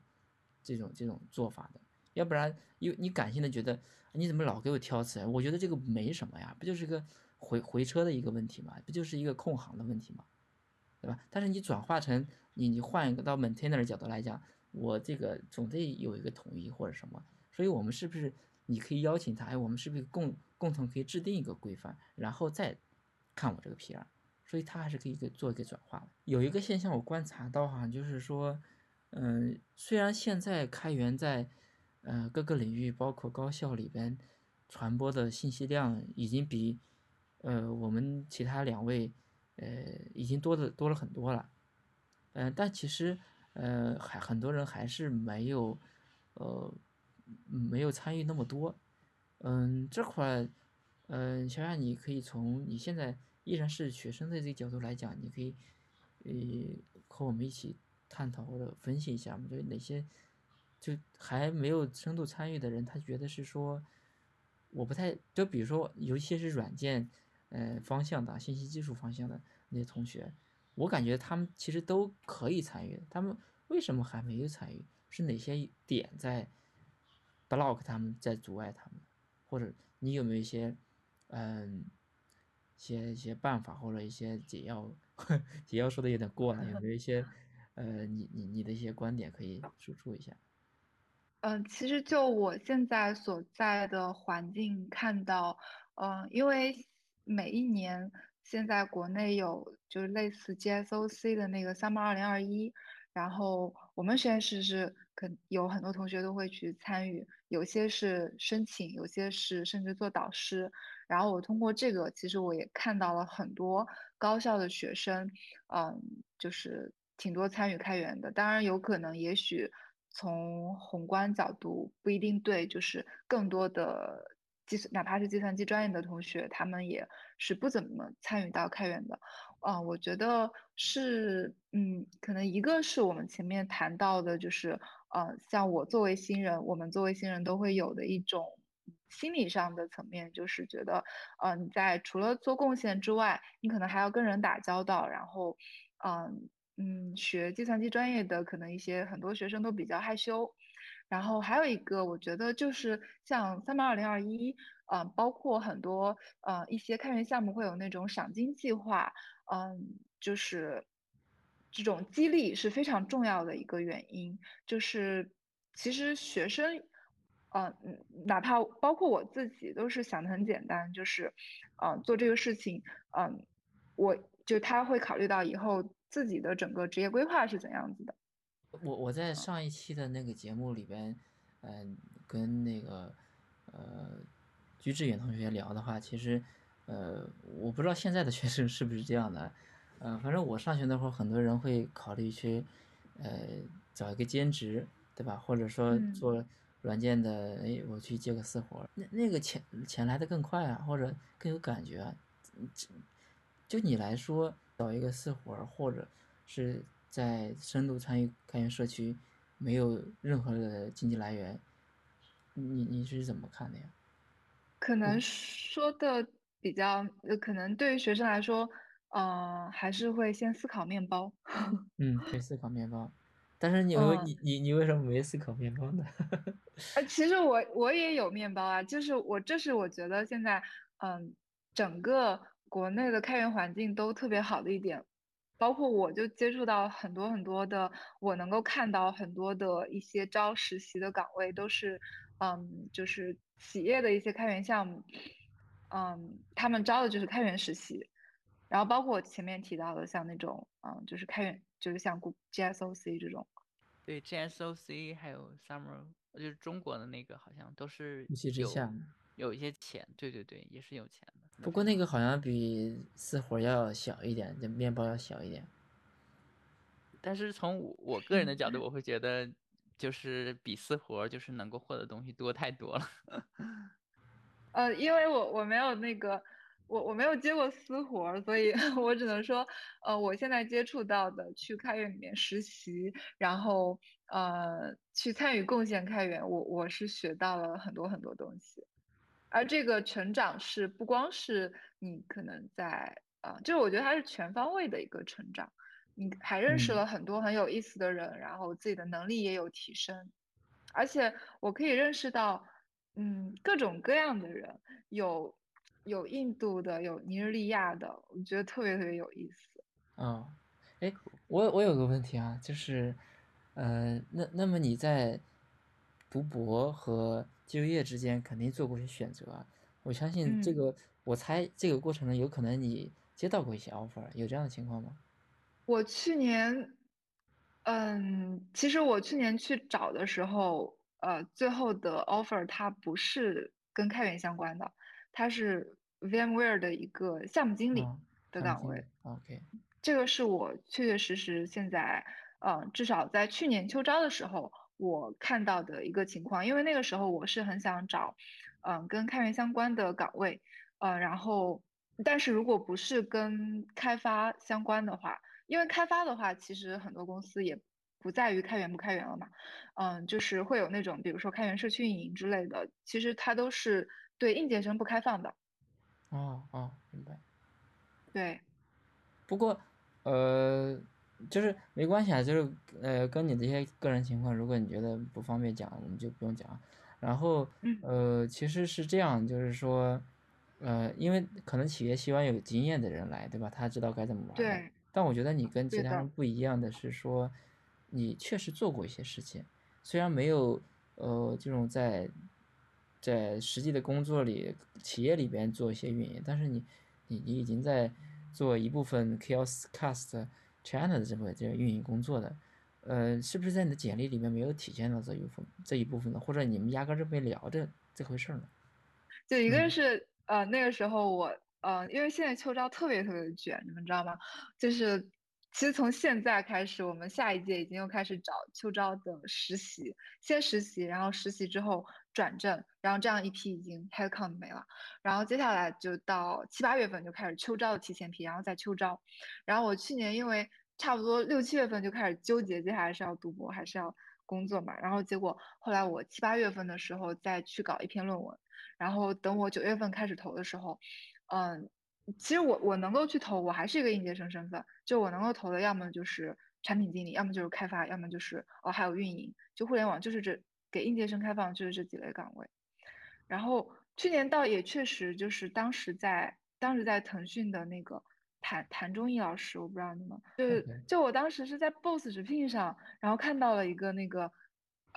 这种这种做法的，要不然因为你感性的觉得你怎么老给我挑刺？我觉得这个没什么呀，不就是个回回车的一个问题嘛，不就是一个控行的问题嘛，对吧？但是你转化成你你换一个到 maintainer 角度来讲，我这个总得有一个统一或者什么，所以我们是不是你可以邀请他？哎，我们是不是共共同可以制定一个规范，然后再看我这个 PR？所以他还是可以给做一个转化的。有一个现象我观察到哈，就是说，嗯，虽然现在开源在呃各个领域，包括高校里边传播的信息量已经比呃我们其他两位呃已经多的多了很多了，嗯，但其实呃还很多人还是没有呃没有参与那么多，嗯，这块嗯，小雅你可以从你现在。依然是学生的这个角度来讲，你可以，呃，和我们一起探讨或者分析一下嘛？就哪些就还没有深度参与的人，他觉得是说，我不太就比如说，尤其是软件，呃，方向的信息技术方向的那些同学，我感觉他们其实都可以参与。他们为什么还没有参与？是哪些点在 block 他们，在阻碍他们？或者你有没有一些，嗯？一些一些办法或者一些解药，解药说的有点过了，有没有一些呃，你你你的一些观点可以输出一下？嗯，其实就我现在所在的环境看到，嗯，因为每一年现在国内有就是类似 GSOC 的那个 Summer 二零二一，然后我们实验室是可有很多同学都会去参与，有些是申请，有些是甚至做导师。然后我通过这个，其实我也看到了很多高校的学生，嗯，就是挺多参与开源的。当然，有可能也许从宏观角度不一定对，就是更多的计算，哪怕是计算机专业的同学，他们也是不怎么参与到开源的。啊，我觉得是，嗯，可能一个是我们前面谈到的，就是，呃，像我作为新人，我们作为新人都会有的一种。心理上的层面，就是觉得，呃，你在除了做贡献之外，你可能还要跟人打交道，然后，嗯嗯，学计算机专业的可能一些很多学生都比较害羞，然后还有一个，我觉得就是像三八二零二一，嗯，包括很多呃一些开源项目会有那种赏金计划，嗯，就是这种激励是非常重要的一个原因，就是其实学生。嗯嗯，哪怕包括我自己都是想的很简单，就是，嗯，做这个事情，嗯，我就他会考虑到以后自己的整个职业规划是怎样子的。我我在上一期的那个节目里边，嗯，跟那个呃鞠志远同学聊的话，其实，呃，我不知道现在的学生是不是这样的，嗯，反正我上学那会儿，很多人会考虑去，呃，找一个兼职，对吧？或者说做。软件的，哎，我去接个私活，那那个钱钱来的更快啊，或者更有感觉啊。就你来说，找一个私活儿，或者是在深度参与开源社区，没有任何的经济来源，你你是怎么看的呀？可能说的比较，呃，可能对于学生来说，呃，还是会先思考面包。嗯，会思考面包。但是你为你你你为什么没思考面包呢？呃，其实我我也有面包啊，就是我这是我觉得现在嗯整个国内的开源环境都特别好的一点，包括我就接触到很多很多的，我能够看到很多的一些招实习的岗位都是嗯就是企业的一些开源项目，嗯他们招的就是开源实习，然后包括我前面提到的像那种嗯就是开源。就是像 GSOC 这种，对 GSOC 还有 Summer，就是中国的那个，好像都是有有一些钱，对对对，也是有钱的。不过那个好像比私活要小一点，就面包要小一点。但是从我我个人的角度，我会觉得就是比私活就是能够获得东西多太多了。呃，因为我我没有那个。我我没有接过私活，所以 我只能说，呃，我现在接触到的去开源里面实习，然后呃去参与贡献开源，我我是学到了很多很多东西，而这个成长是不光是你可能在啊、就是我觉得它是全方位的一个成长，你还认识嗯了很多很有意思的人，然后自己的能力也有提升，而且我可以认识到，嗯，各种各样的人，有有印度的，有尼日利亚的，我觉得特别特别有意思。嗯，哎，我我有个问题啊，就是，呃，那那么你在读博和就业之间肯定做过一些选择啊。我相信这嗯个，我猜这个过程中有可能你接到过一些 offer，有这样的情况吗？我去年，嗯，其实我去年去找的时候，呃，最后的 offer 它不是跟开源相关的，它是 VMware 的一个项目经理啊，的岗位。，OK，这个是我确确实实现在，呃，至少在去年秋招的时候，我看到的一个情况。因为那个时候我是很想找，嗯、跟开源相关的岗位，呃，然后，但是如果不是跟开发相关的话，因为开发的话，其实很多公司也不在于开源不开源了嘛，嗯，就是会有那种，比如说开源社区运营之类的，其实它都是对应届生不开放的，哦哦，明白。对。不过，呃，就是没关系啊，就是呃，跟你这些个人情况，如果你觉得不方便讲，我们就不用讲。然后，嗯呃，其实是这样，就是说，呃，因为可能企业希望有经验的人来，对吧？他知道该怎么玩。对但我觉得你跟其他人不一样的是说，你确实做过一些事情，虽然没有呃这种在在实际的工作里企业里边做一些运营，但是你你你已经在做一部分 Chaos Cast China 的这部这个运营工作的，呃，是不是在你的简历里面没有体现到这一部分这一部分呢？或者你们压根儿就没聊这这回事儿呢？就一个嗯是呃那个时候我呃因为现在秋招特别特别的卷，你们知道吗？就是其实从现在开始，我们下一届已经又开始找秋招的实习，先实习，然后实习之后转正，然后这样一批已经 headcount 没了，然后接下来就到七八月份就开始秋招的提前批，然后再秋招，然后我去年因为差不多六七月份就开始纠结，接下来是要读博还是要工作嘛，然后结果后来我七八月份的时候再去搞一篇论文。然后等我九月份开始投的时候，嗯，其实我我能够去投，我还是一个应届生身份，就我能够投的要么就是产品经理，要么就是开发，要么就是哦还有运营，就互联网就是这给应届生开放就是这几类岗位。然后去年倒也确实就是当时在当时在腾讯的那个谭谭忠义老师，我不知道你们，就是就我当时是在 Boss 直聘上，然后看到了一个那个。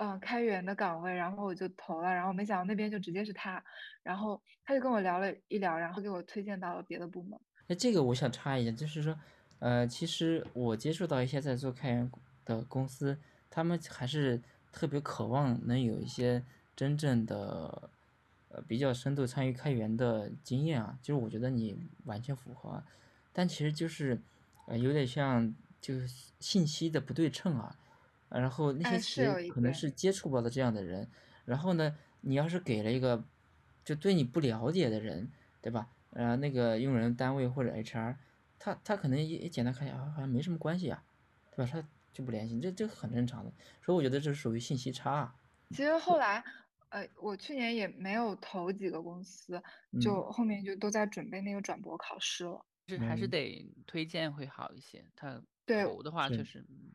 嗯，开源的岗位，然后我就投了，然后没想到那边就直接是他，然后他就跟我聊了一聊，然后给我推荐到了别的部门。哎，这个我想插一下，就是说，呃，其实我接触到一些在做开源的公司，他们还是特别渴望能有一些真正的，呃，比较深度参与开源的经验啊，就是我觉得你完全符合，但其实就是，呃，有点像就是信息的不对称啊，然后那些哎企业是有一点可能是接触不到的这样的人，然后呢，你要是给了一个就对你不了解的人，对吧？呃，那个用人单位或者 HR，他他可能也也简单看一下，啊好像没什么关系啊，对吧？他就不联系，这这很正常的。所以我觉得这是属于信息差啊。其实后来，呃，我去年也没有投几个公司，就后面就都在准备那个转博考试了。是还是嗯得推荐会好一些。他对投的话是确实，嗯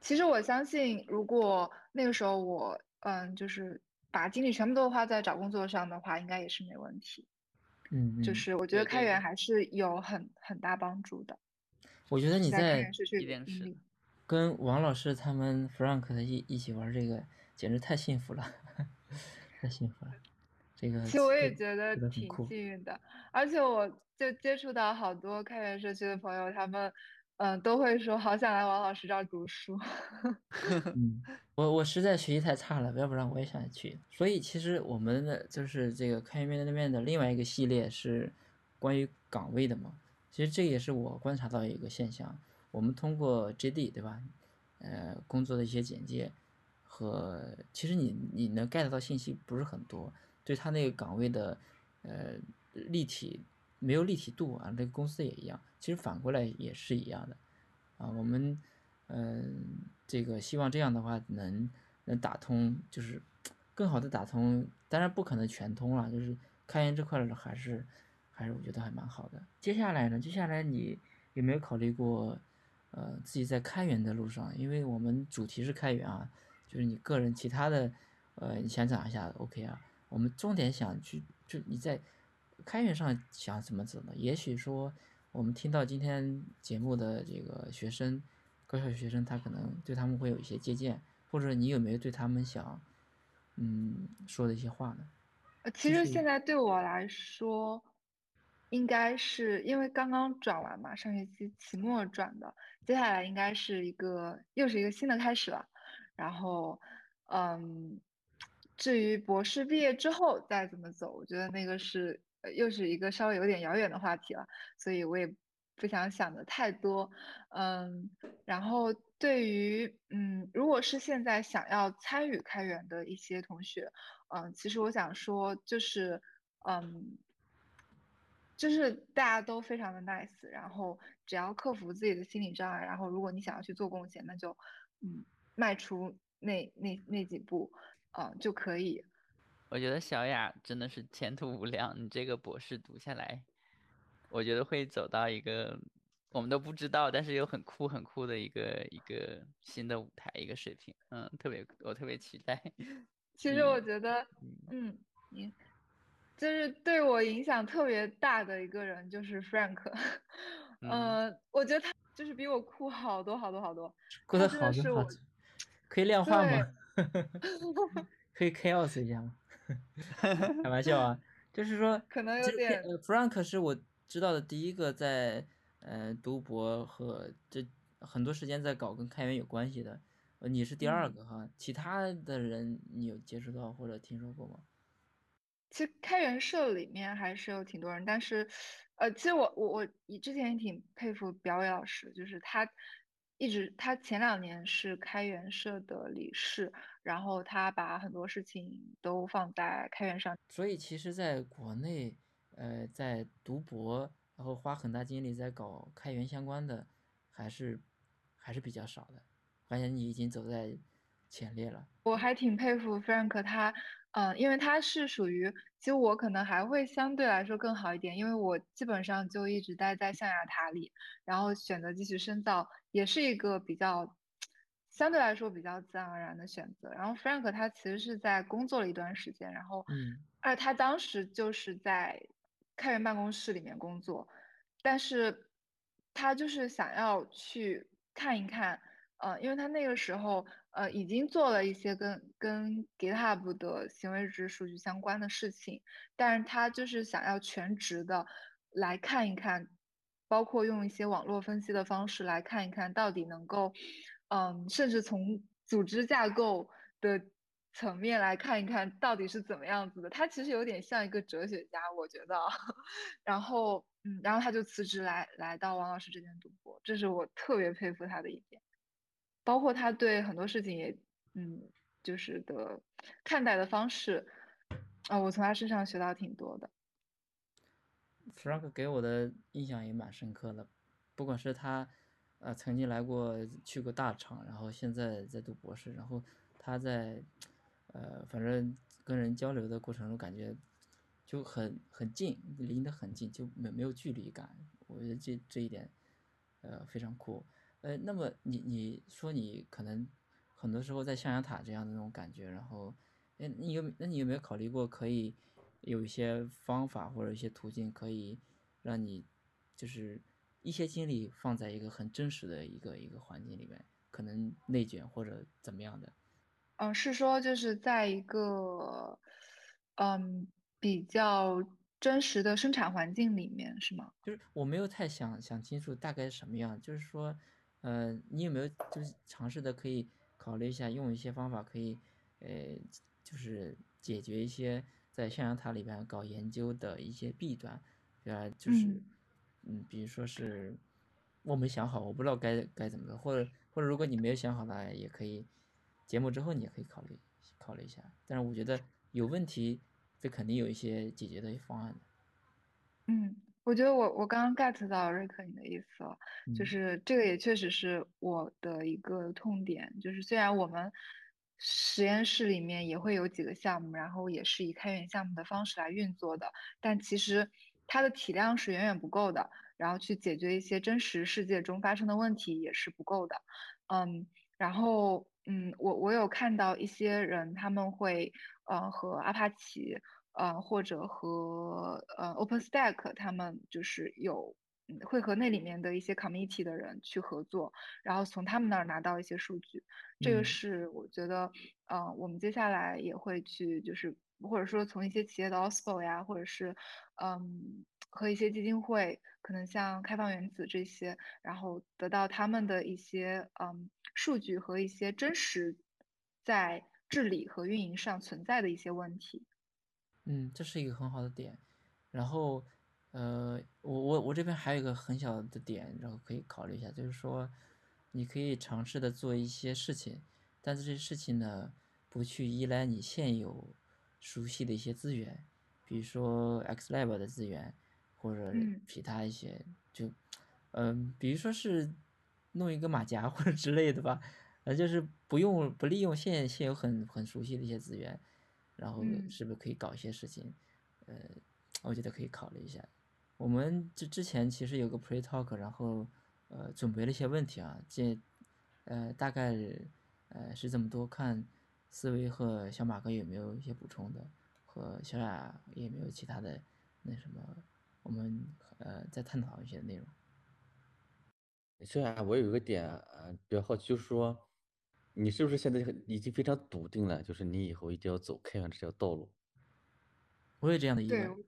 其实我相信，如果那个时候我，嗯，就是把精力全部都花在找工作上的话，应该也是没问题。嗯嗯，就是我觉得开源还是有很很大帮助的。我觉得你在开在源社区一定是。跟王老师他们 Frank 的一一起玩这个，简直太幸福了，太幸福了。这个其实我也觉得挺幸运的，而且我就接触到好多开源社区的朋友，他们嗯都会说好想来王老师这儿读书。嗯，我我实在学习太差了，要不然我也想去。所以其实我们的就是这个开源面对面的另外一个系列是关于岗位的嘛。其实这也是我观察到一个现象，我们通过 JD 对吧，呃，工作的一些简介和其实你你能 get 到信息不是很多，对他那个岗位的呃立体没有立体度啊，这个公司也一样，其实反过来也是一样的啊。我们嗯，这个希望这样的话能能打通，就是更好的打通，当然不可能全通了，就是开源这块还是还是我觉得还蛮好的。接下来呢，接下来你有没有考虑过？呃，自己在开源的路上，因为我们主题是开源啊，就是你个人其他的，呃，你想讲一下，OK 啊？我们重点想去，就你在开源上想怎么走呢？也许说，我们听到今天节目的这个学生，高校学生，他可能对他们会有一些借鉴，或者你有没有对他们想，嗯，说的一些话呢？呃，其实现在对我来说。应该是因为刚刚转完嘛，上学期期末转的，接下来应该是一个又是一个新的开始了。然后，嗯，至于博士毕业之后再怎么走，我觉得那个是又是一个稍微有点遥远的话题了，所以我也不想想的太多。嗯，然后对于嗯，如果是现在想要参与开源的一些同学，嗯，其实我想说就是嗯。就是大家都非常的 nice，然后只要克服自己的心理障碍，然后如果你想要去做贡献，那就嗯迈出那那那几步，嗯就可以。我觉得小雅真的是前途无量，你这个博士读下来，我觉得会走到一个我们都不知道，但是又很酷很酷的一个一个新的舞台一个水平，嗯，特别我特别期待。其实我觉得，嗯，你。就是对我影响特别大的一个人，就是 Frank，嗯，我觉得他就是比我酷好多好多好多。酷的好多好多。可以量化吗？可以 chaos 一下吗？开玩笑啊，就是说，可能有点。Frank 是我知道的第一个在呃读博和这很多时间在搞跟开源有关系的，你是第二个哈，其他的人你有接触到或者听说过吗？其实开源社里面还是有挺多人，但是，呃，其实我我我之前也挺佩服表伟老师，就是他一直他前两年是开源社的理事，然后他把很多事情都放在开源上。所以其实在国内，呃，在读博然后花很大精力在搞开源相关的，还是还是比较少的。发现你已经走在前列了。我还挺佩服 Frank 他。嗯，因为他是属于，其实我可能还会相对来说更好一点，因为我基本上就一直待在象牙塔里，然后选择继续深造，也是一个比较相对来说比较自然而然的选择。然后 Frank 他其实是在工作了一段时间，然后，嗯，而他当时就是在开源办公室里面工作，但是他就是想要去看一看，呃，因为他那个时候。呃，已经做了一些跟跟 GitHub 的行为值数据相关的事情，但是他就是想要全职的来看一看，包括用一些网络分析的方式来看一看到底能够，嗯，甚至从组织架构的层面来看一看到底是怎么样子的。他其实有点像一个哲学家，我觉得。然后，嗯，然后他就辞职来来到王老师这边读博，这是我特别佩服他的一点。包括他对很多事情也，嗯，就是的看待的方式，啊，我从他身上学到挺多的。Frank 给我的印象也蛮深刻的，不管是他，呃，曾经来过去过大厂，然后现在在读博士，然后他在，呃，反正跟人交流的过程中，感觉就很很近，离得很近，就没没有距离感。我觉得这这一点，呃，非常酷。呃，那么你你说你可能很多时候在象牙塔这样的那种感觉，然后，哎，你有那你有没有考虑过可以有一些方法或者一些途径，可以让你就是一些精力放在一个很真实的一个一个环境里面，可能内卷或者怎么样的？嗯，是说就是在一个嗯比较真实的生产环境里面是吗？就是我没有太想想清楚大概什么样，就是说。呃，你有没有就是尝试的可以考虑一下，用一些方法可以，呃，就是解决一些在象牙塔里边搞研究的一些弊端，比如？就是，嗯，比如说是我没想好，我不知道该该怎么做，或者或者如果你没有想好的，也可以节目之后你也可以考虑考虑一下。但是我觉得有问题，这肯定有一些解决的方案的。嗯。我觉得我我刚刚 get 到瑞克你的意思了，就嗯是这个也确实是我的一个痛点，就是虽然我们实验室里面也会有几个项目，然后也是以开源项目的方式来运作的，但其实它的体量是远远不够的，然后去解决一些真实世界中发生的问题也是不够的，嗯，然后嗯，我我有看到一些人他们会呃和阿帕奇。呃，或者和呃 OpenStack 他们就是有嗯会和那里面的一些 committee 的人去合作，然后从他们那儿拿到一些数据。这个嗯是我觉得，呃，我们接下来也会去就是或者说从一些企业的 OSPO 呀，或者是嗯和一些基金会，可能像开放原子这些，然后得到他们的一些嗯数据和一些真实在治理和运营上存在的一些问题。嗯，这是一个很好的点。然后，呃，我我我这边还有一个很小的点，然后可以考虑一下，就是说，你可以尝试的做一些事情，但是这些事情呢，不去依赖你现有熟悉的一些资源，比如说 XLab 的资源，或者嗯其他一些，就，嗯、比如说是弄一个马甲或者之类的吧，呃，就是不用不利用现现有很很熟悉的一些资源。然后嗯是不是可以搞一些事情？呃，我觉得可以考虑一下。我们之之前其实有个 pre talk，然后呃准备了一些问题啊，这呃大概呃是这么多，看思维和小马哥有没有一些补充的，和小雅有没有其他的那什么，我们呃再探讨一些内容。虽然，我有一个点啊比较好奇，就是说，你是不是现在很已经非常笃定了，就是你以后一定要走开源这条道路？我有这样的疑对，问，我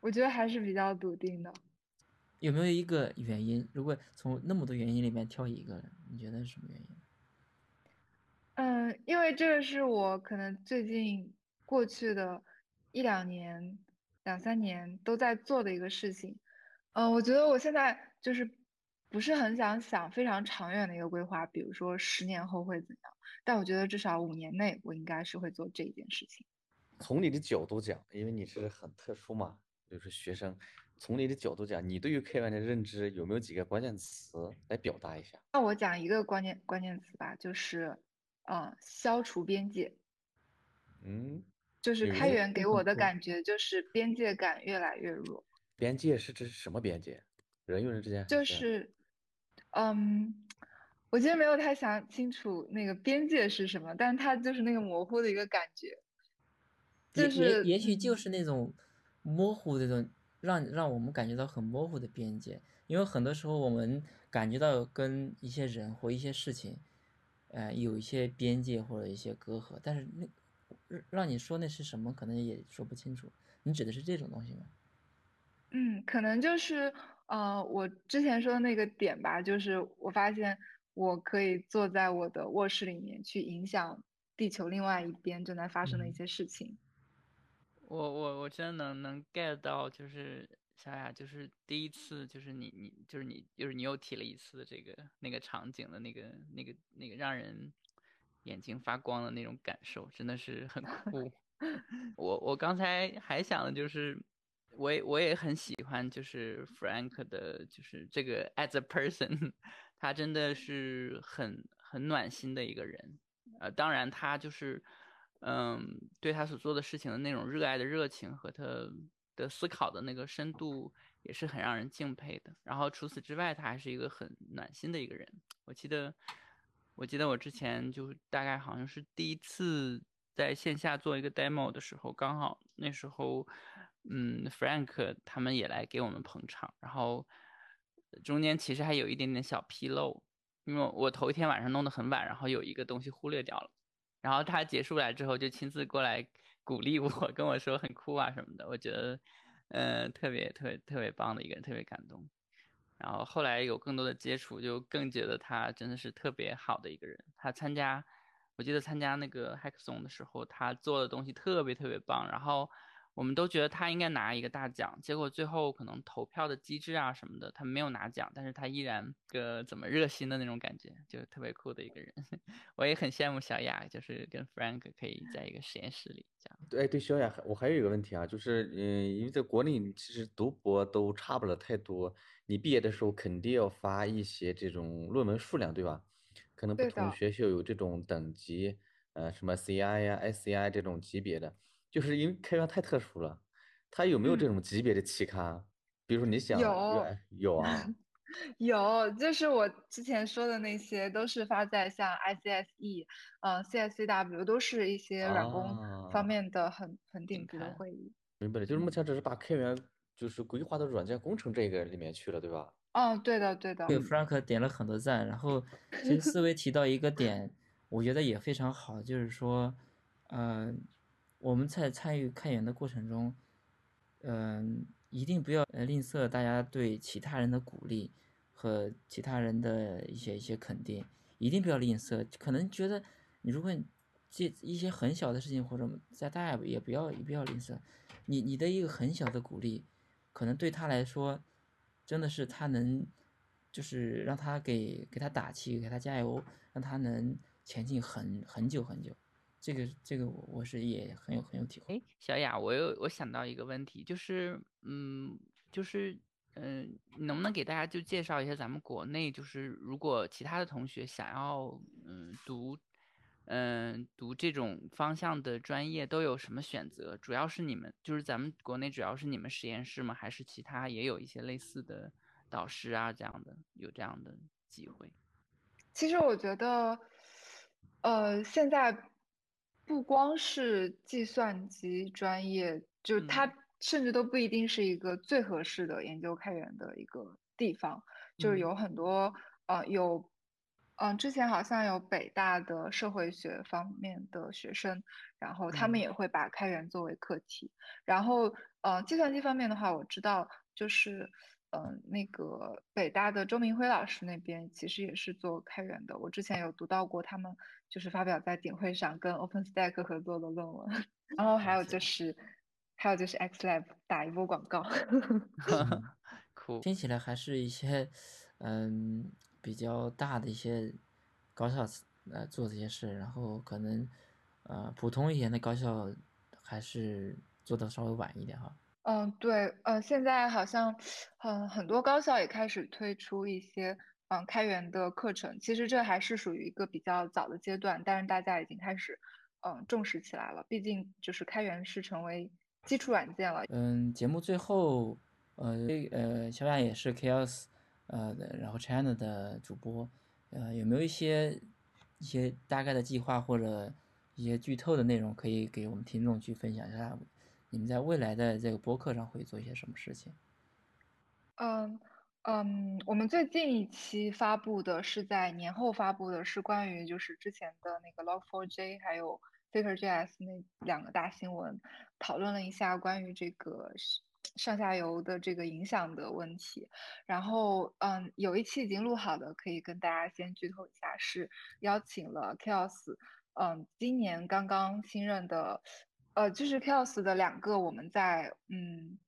我觉得还是比较笃定的。有没有一个原因？如果从那么多原因里面挑一个，你觉得是什么原因？嗯，因为这个是我可能最近过去的一两年、两三年都在做的一个事情。嗯，我觉得我现在就是不是很想想非常长远的一个规划，比如说十年后会怎样，但我觉得至少五年内我应该是会做这一件事情。从你的角度讲，因为你是很特殊嘛，就是学生，从你的角度讲，你对于开源的认知有没有几个关键词来表达一下？那我讲一个关键关键词吧，就是呃，消除边界。嗯，就是有开源给我的感觉就是边界感越来越弱。边界是指什么边界？人与人之间还就是是，嗯，我其实没有太想清楚那个边界是什么，但它就是那个模糊的一个感觉，就也是也也许就嗯是那种模糊的这种，让让我们感觉到很模糊的边界，因为很多时候我们感觉到跟一些人或一些事情，呃，有一些边界或者一些隔阂，但是那让让你说那是什么，可能也说不清楚。你指的是这种东西吗？嗯，可能就是呃，我之前说的那个点吧，就是我发现我可以坐在我的卧室里面去影响地球另外一边正在发生的一嗯些事情。我我我真的能能 get 到，就是小雅，就是第一次，就是你你就是你就是你又提了一次这个那个场景的那个那个那个让人眼睛发光的那种感受，真的是很酷。我我刚才还想的就是，我也我也很喜欢，就是 Frank 的，就是这个 as a person，他真的是很很暖心的一个人。呃，当然他就是，嗯，对他所做的事情的那种热爱的热情和他的思考的那个深度，也是很让人敬佩的。然后除此之外，他还是一个很暖心的一个人。我记得，我记得我之前就大概好像是第一次在线下做一个 demo 的时候，刚好那时候，嗯，Frank 他们也来给我们捧场，然后中间其实还有一点点小纰漏，因为我头一天晚上弄得很晚，然后有一个东西忽略掉了，然后他结束来之后就亲自过来鼓励我，跟我说很酷啊什么的，我觉得，呃，特别特别特别棒的一个人，特别感动。然后后来有更多的接触，就更觉得他真的是特别好的一个人。他参加，我记得参加那个 Hackathon 的时候，他做的东西特别特别棒。然后我们都觉得他应该拿一个大奖，结果最后可能投票的机制啊什么的，他没有拿奖，但是他依然个怎么热心的那种感觉，就特别酷的一个人。我也很羡慕小雅，就是跟 Frank 可以在一个实验室里这样。对，对，小雅，我还有一个问题啊，就是嗯，因为在国内其实读博都差不了太多，你毕业的时候肯定要发一些这种论文数量，对吧？可能不同学校有这种等级，呃，什么 CI 呀、SCI 这种级别的，就是因为开源太特殊了，它有没有这嗯种级别的期刊？比如说你想有哎有啊，有，就是我之前说的那些，都是发在像 ICSE、呃 CSCW，都是一些软工啊方面的很很顶顶级的会议。明白了，就是目嗯前只是把开源就是规划到软件工程这个里面去了，对吧？哦，对的，对的。对，Frank 点了很多赞，然后其实思维提到一个点，我觉得也非常好，就是说，呃，我们在参与开源的过程中，嗯、一定不要吝啬大家对其他人的鼓励和其他人的一些一些肯定，一定不要吝啬。可能觉得你如果这一些很小的事情或者在大也不要也不要吝啬，你你的一个很小的鼓励，可能对他来说。真的是他能，就是让他给给他打气，给他加油，让他能前进很很久很久。这个这个我我是也很有很有体会。哎，小雅，我有我想到一个问题，就是嗯，就是嗯，能不能给大家就介绍一下咱们国内，就是如果其他的同学想要嗯读嗯读这种方向的专业都有什么选择？主要是你们就是咱们国内主要是你们实验室吗？还是其他也有一些类似的导师啊这样的有这样的机会？其实我觉得，呃，现在不光是计算机专业，就它嗯甚至都不一定是一个最合适的研究开源的一个地方，就是嗯有很多呃有，嗯、之前好像有北大的社会学方面的学生，然后他们嗯。也会把开源作为课题，然后呃计算机方面的话，我知道就是。嗯，那个北大的周明辉老师那边其实也是做开源的，我之前有读到过他们就是发表在顶会上跟 OpenStack 合作的论文，然后还有就是还有就是 XLab 打一波广告，酷 听起来还是一些嗯比较大的一些高校呃做这些事，然后可能呃普通一点的高校还是做的稍微晚一点哈。嗯，对，呃，现在好像，很很多高校也开始推出一些嗯开源的课程。其实这还是属于一个比较早的阶段，但是大家已经开始嗯重视起来了。毕竟就是开源是成为基础软件了。嗯，节目最后，呃呃，小雅也是 Chaos，呃，然后 China 的主播，呃，有没有一些一些大概的计划或者一些剧透的内容可以给我们听众去分享一下？你们在未来的这个播客上会做一些什么事情？嗯嗯，我们最近一期发布的是在年后发布的，是关于就是之前的那个 Log4j 还有 Flickr.js 那两个大新闻，讨论了一下关于这个上下游的这个影响的问题。然后嗯，有一期已经录好的，可以跟大家先剧透一下，是邀请了 Chaos，嗯，今年刚刚新任的，呃，就是 Chaos 的两个我们在嗯。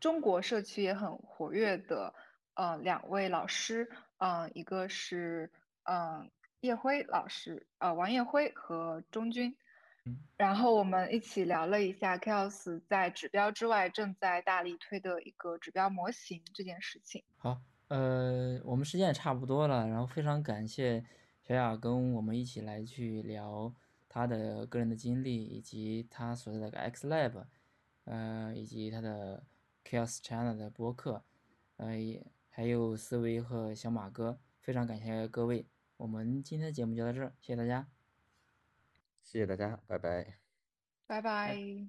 中国社区也很活跃的，呃，两位老师，嗯、一个是嗯、叶辉老师，呃，王叶辉和钟军，然后我们一起聊了一下 Chaos 在指标之外正在大力推的一个指标模型这件事情。好，呃，我们时间也差不多了，然后非常感谢小雅跟我们一起来去聊她的个人的经历，以及她所在的 X Lab，呃，以及她的 Chaos China 的播客，呃，也还有思维和小马哥，非常感谢各位，我们今天的节目就到这儿，谢谢大家。谢谢大家，拜拜。拜拜。